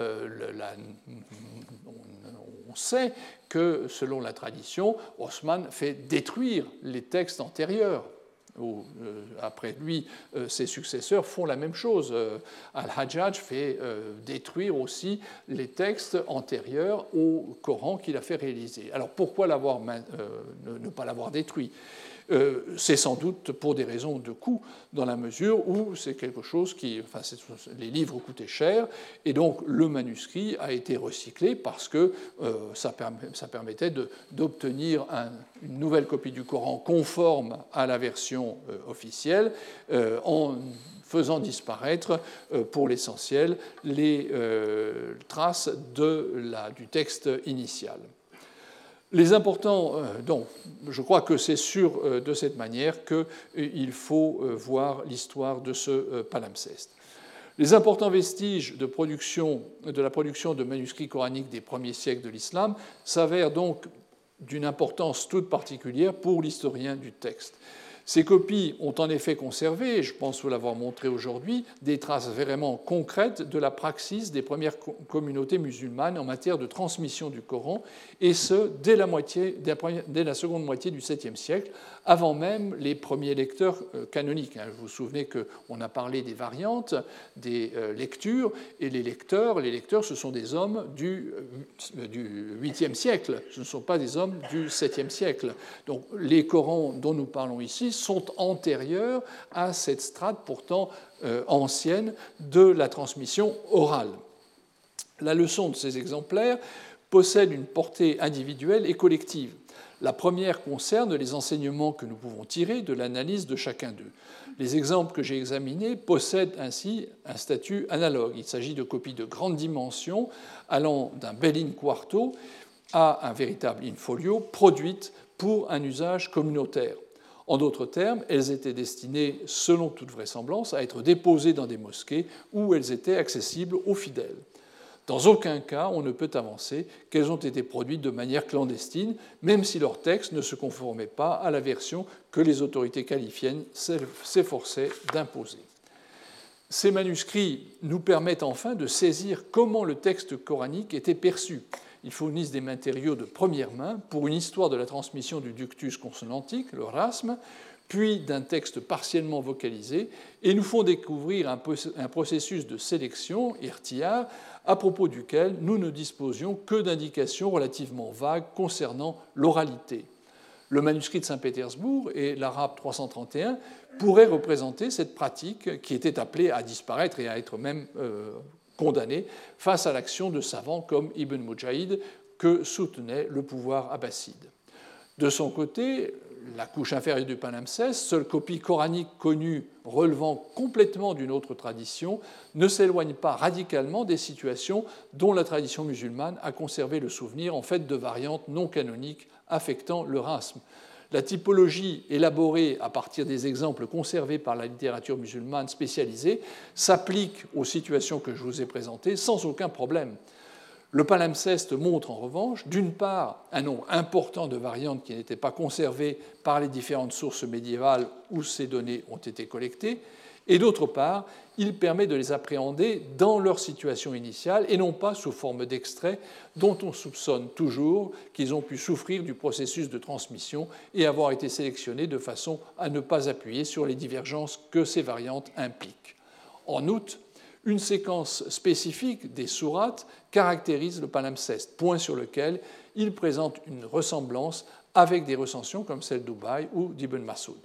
sait que, selon la tradition, Osman fait détruire les textes antérieurs ou euh, après lui, euh, ses successeurs font la même chose. Euh, Al-Hajjaj fait détruire aussi les textes antérieurs au Coran qu'il a fait réaliser. Alors pourquoi ne pas l'avoir détruit? Euh, c'est sans doute pour des raisons de coût, dans la mesure où c'est quelque chose qui. Les livres coûtaient cher, et donc le manuscrit a été recyclé parce que euh, ça, permettait d'obtenir une nouvelle copie du Coran conforme à la version euh, officielle en faisant disparaître pour l'essentiel les traces du texte initial. Les importants, euh, donc, je crois que c'est sûr euh, de cette manière qu'il euh, faut voir l'histoire de ce palimpseste. Les importants vestiges de, production, de la production de manuscrits coraniques des premiers siècles de l'islam s'avèrent donc d'une importance toute particulière pour l'historien du texte. Ces copies ont en effet conservé, et je pense vous l'avoir montré aujourd'hui, des traces vraiment concrètes de la praxis des premières communautés musulmanes en matière de transmission du Coran, et ce, dès la, seconde moitié du 7e siècle, avant même les premiers lecteurs euh, canoniques. Hein. Vous vous souvenez qu'on a parlé des variantes, des euh, lectures, et les lecteurs, les lecteurs, ce sont des hommes du, euh, du 8e siècle, ce ne sont pas des hommes du 7e siècle. Donc les Corans dont nous parlons ici sont antérieurs à cette strate pourtant ancienne de la transmission orale. La leçon de ces exemplaires possède une portée individuelle et collective. La première concerne les enseignements que nous pouvons tirer de l'analyse de chacun d'eux. Les exemples que j'ai examinés possèdent ainsi un statut analogue. Il s'agit de copies de grande dimension allant d'un bel in quarto à un véritable in folio produites pour un usage communautaire. En d'autres termes, elles étaient destinées, selon toute vraisemblance, à être déposées dans des mosquées où elles étaient accessibles aux fidèles. Dans aucun cas, on ne peut avancer qu'elles ont été produites de manière clandestine, même si leur texte ne se conformait pas à la version que les autorités qualifiennes s'efforçaient d'imposer. Ces manuscrits nous permettent enfin de saisir comment le texte coranique était perçu. Ils fournissent des matériaux de première main pour une histoire de la transmission du ductus consonantique, le rasme, puis d'un texte partiellement vocalisé, et nous font découvrir un processus de sélection, irtiar, à propos duquel nous ne disposions que d'indications relativement vagues concernant l'oralité. Le manuscrit de Saint-Pétersbourg et l'arabe 331 pourraient représenter cette pratique qui était appelée à disparaître et à être même euh, condamnée face à l'action de savants comme Ibn Mujahid que soutenait le pouvoir abbasside. De son côté, la couche inférieure du palimpseste, seule copie coranique connue relevant complètement d'une autre tradition, ne s'éloigne pas radicalement des situations dont la tradition musulmane a conservé le souvenir en fait de variantes non canoniques affectant le rasme. La typologie élaborée à partir des exemples conservés par la littérature musulmane spécialisée s'applique aux situations que je vous ai présentées sans aucun problème. Le palimpseste montre en revanche, d'une part, un nombre important de variantes qui n'étaient pas conservées par les différentes sources médiévales où ces données ont été collectées, et d'autre part, il permet de les appréhender dans leur situation initiale et non pas sous forme d'extraits dont on soupçonne toujours qu'ils ont pu souffrir du processus de transmission et avoir été sélectionnés de façon à ne pas appuyer sur les divergences que ces variantes impliquent. En outre, une séquence spécifique des sourates caractérise le palimpseste, point sur lequel il présente une ressemblance avec des recensions comme celle d'Ubaï ou d'Ibn Masoud.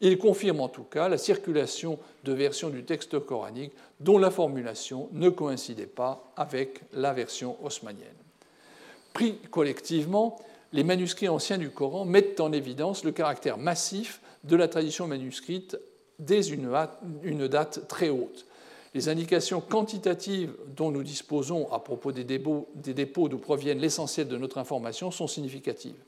Il confirme en tout cas la circulation de versions du texte coranique dont la formulation ne coïncidait pas avec la version osmanienne. Pris collectivement, les manuscrits anciens du Coran mettent en évidence le caractère massif de la tradition manuscrite dès une date très haute les indications quantitatives dont nous disposons à propos des dépôts, d'où proviennent l'essentiel de notre information sont significatives.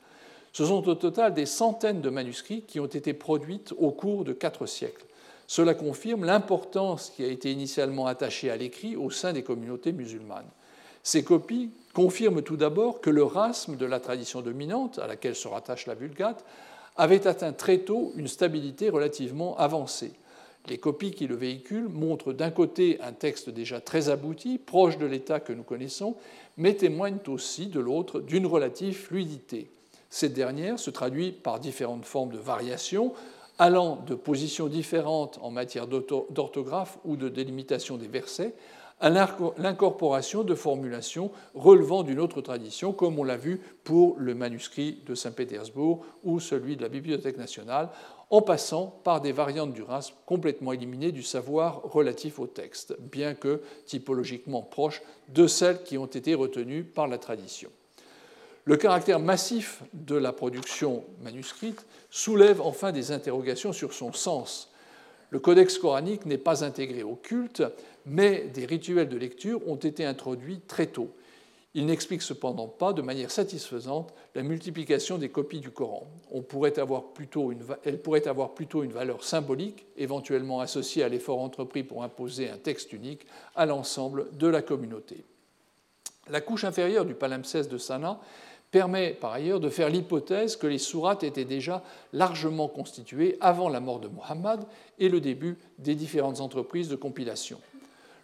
Ce sont au total des centaines de manuscrits qui ont été produits au cours de quatre siècles. Cela confirme l'importance qui a été initialement attachée à l'écrit au sein des communautés musulmanes. Ces copies confirment tout d'abord que le rasme de la tradition dominante, à laquelle se rattache la Vulgate, avait atteint très tôt une stabilité relativement avancée. Les copies qui le véhiculent montrent d'un côté un texte déjà très abouti, proche de l'état que nous connaissons, mais témoignent aussi de l'autre d'une relative fluidité. Cette dernière se traduit par différentes formes de variations, allant de positions différentes en matière d'orthographe ou de délimitation des versets à l'incorporation de formulations relevant d'une autre tradition, comme on l'a vu pour le manuscrit de Saint-Pétersbourg ou celui de la Bibliothèque nationale, en passant par des variantes du RAS complètement éliminées du savoir relatif au texte, bien que typologiquement proches de celles qui ont été retenues par la tradition. Le caractère massif de la production manuscrite soulève enfin des interrogations sur son sens. Le codex coranique n'est pas intégré au culte, mais des rituels de lecture ont été introduits très tôt. Il n'explique cependant pas de manière satisfaisante la multiplication des copies du Coran. Elle pourrait avoir plutôt une valeur symbolique, éventuellement associée à l'effort entrepris pour imposer un texte unique à l'ensemble de la communauté. La couche inférieure du palimpseste de Sana permet par ailleurs de faire l'hypothèse que les sourates étaient déjà largement constituées avant la mort de Muhammad et le début des différentes entreprises de compilation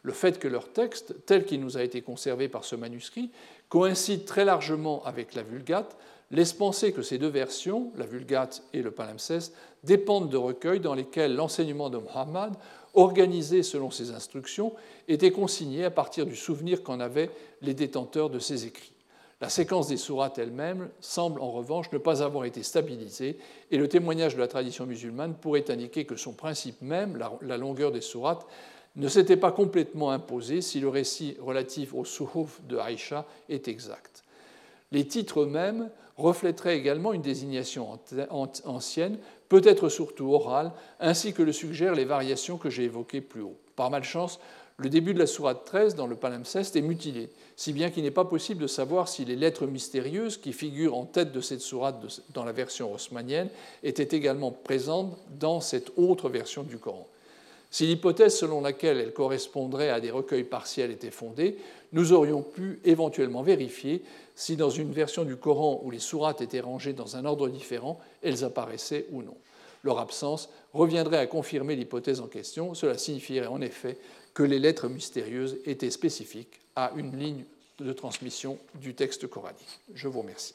le fait que leur texte, tel qu'il nous a été conservé par ce manuscrit, coïncide très largement avec la Vulgate, laisse penser que ces deux versions, la Vulgate et le palimpseste, dépendent de recueils dans lesquels l'enseignement de Muhammad, organisé selon ses instructions, était consigné à partir du souvenir qu'en avaient les détenteurs de ses écrits. La séquence des sourates elle-même semble en revanche ne pas avoir été stabilisée et le témoignage de la tradition musulmane pourrait indiquer que son principe même, la longueur des sourates, ne s'était pas complètement imposé si le récit relatif au Suhuf de Aïcha est exact. Les titres eux-mêmes reflèterait également une désignation ancienne, peut-être surtout orale, ainsi que le suggèrent les variations que j'ai évoquées plus haut. Par malchance, le début de la sourate 13 dans le palimpseste est mutilé, si bien qu'il n'est pas possible de savoir si les lettres mystérieuses qui figurent en tête de cette sourate dans la version haussmannienne étaient également présentes dans cette autre version du Coran. Si l'hypothèse selon laquelle elle correspondrait à des recueils partiels était fondée, nous aurions pu éventuellement vérifier si dans une version du Coran où les sourates étaient rangées dans un ordre différent, elles apparaissaient ou non. Leur absence reviendrait à confirmer l'hypothèse en question. Cela signifierait en effet que les lettres mystérieuses étaient spécifiques à une ligne de transmission du texte coranique. Je vous remercie.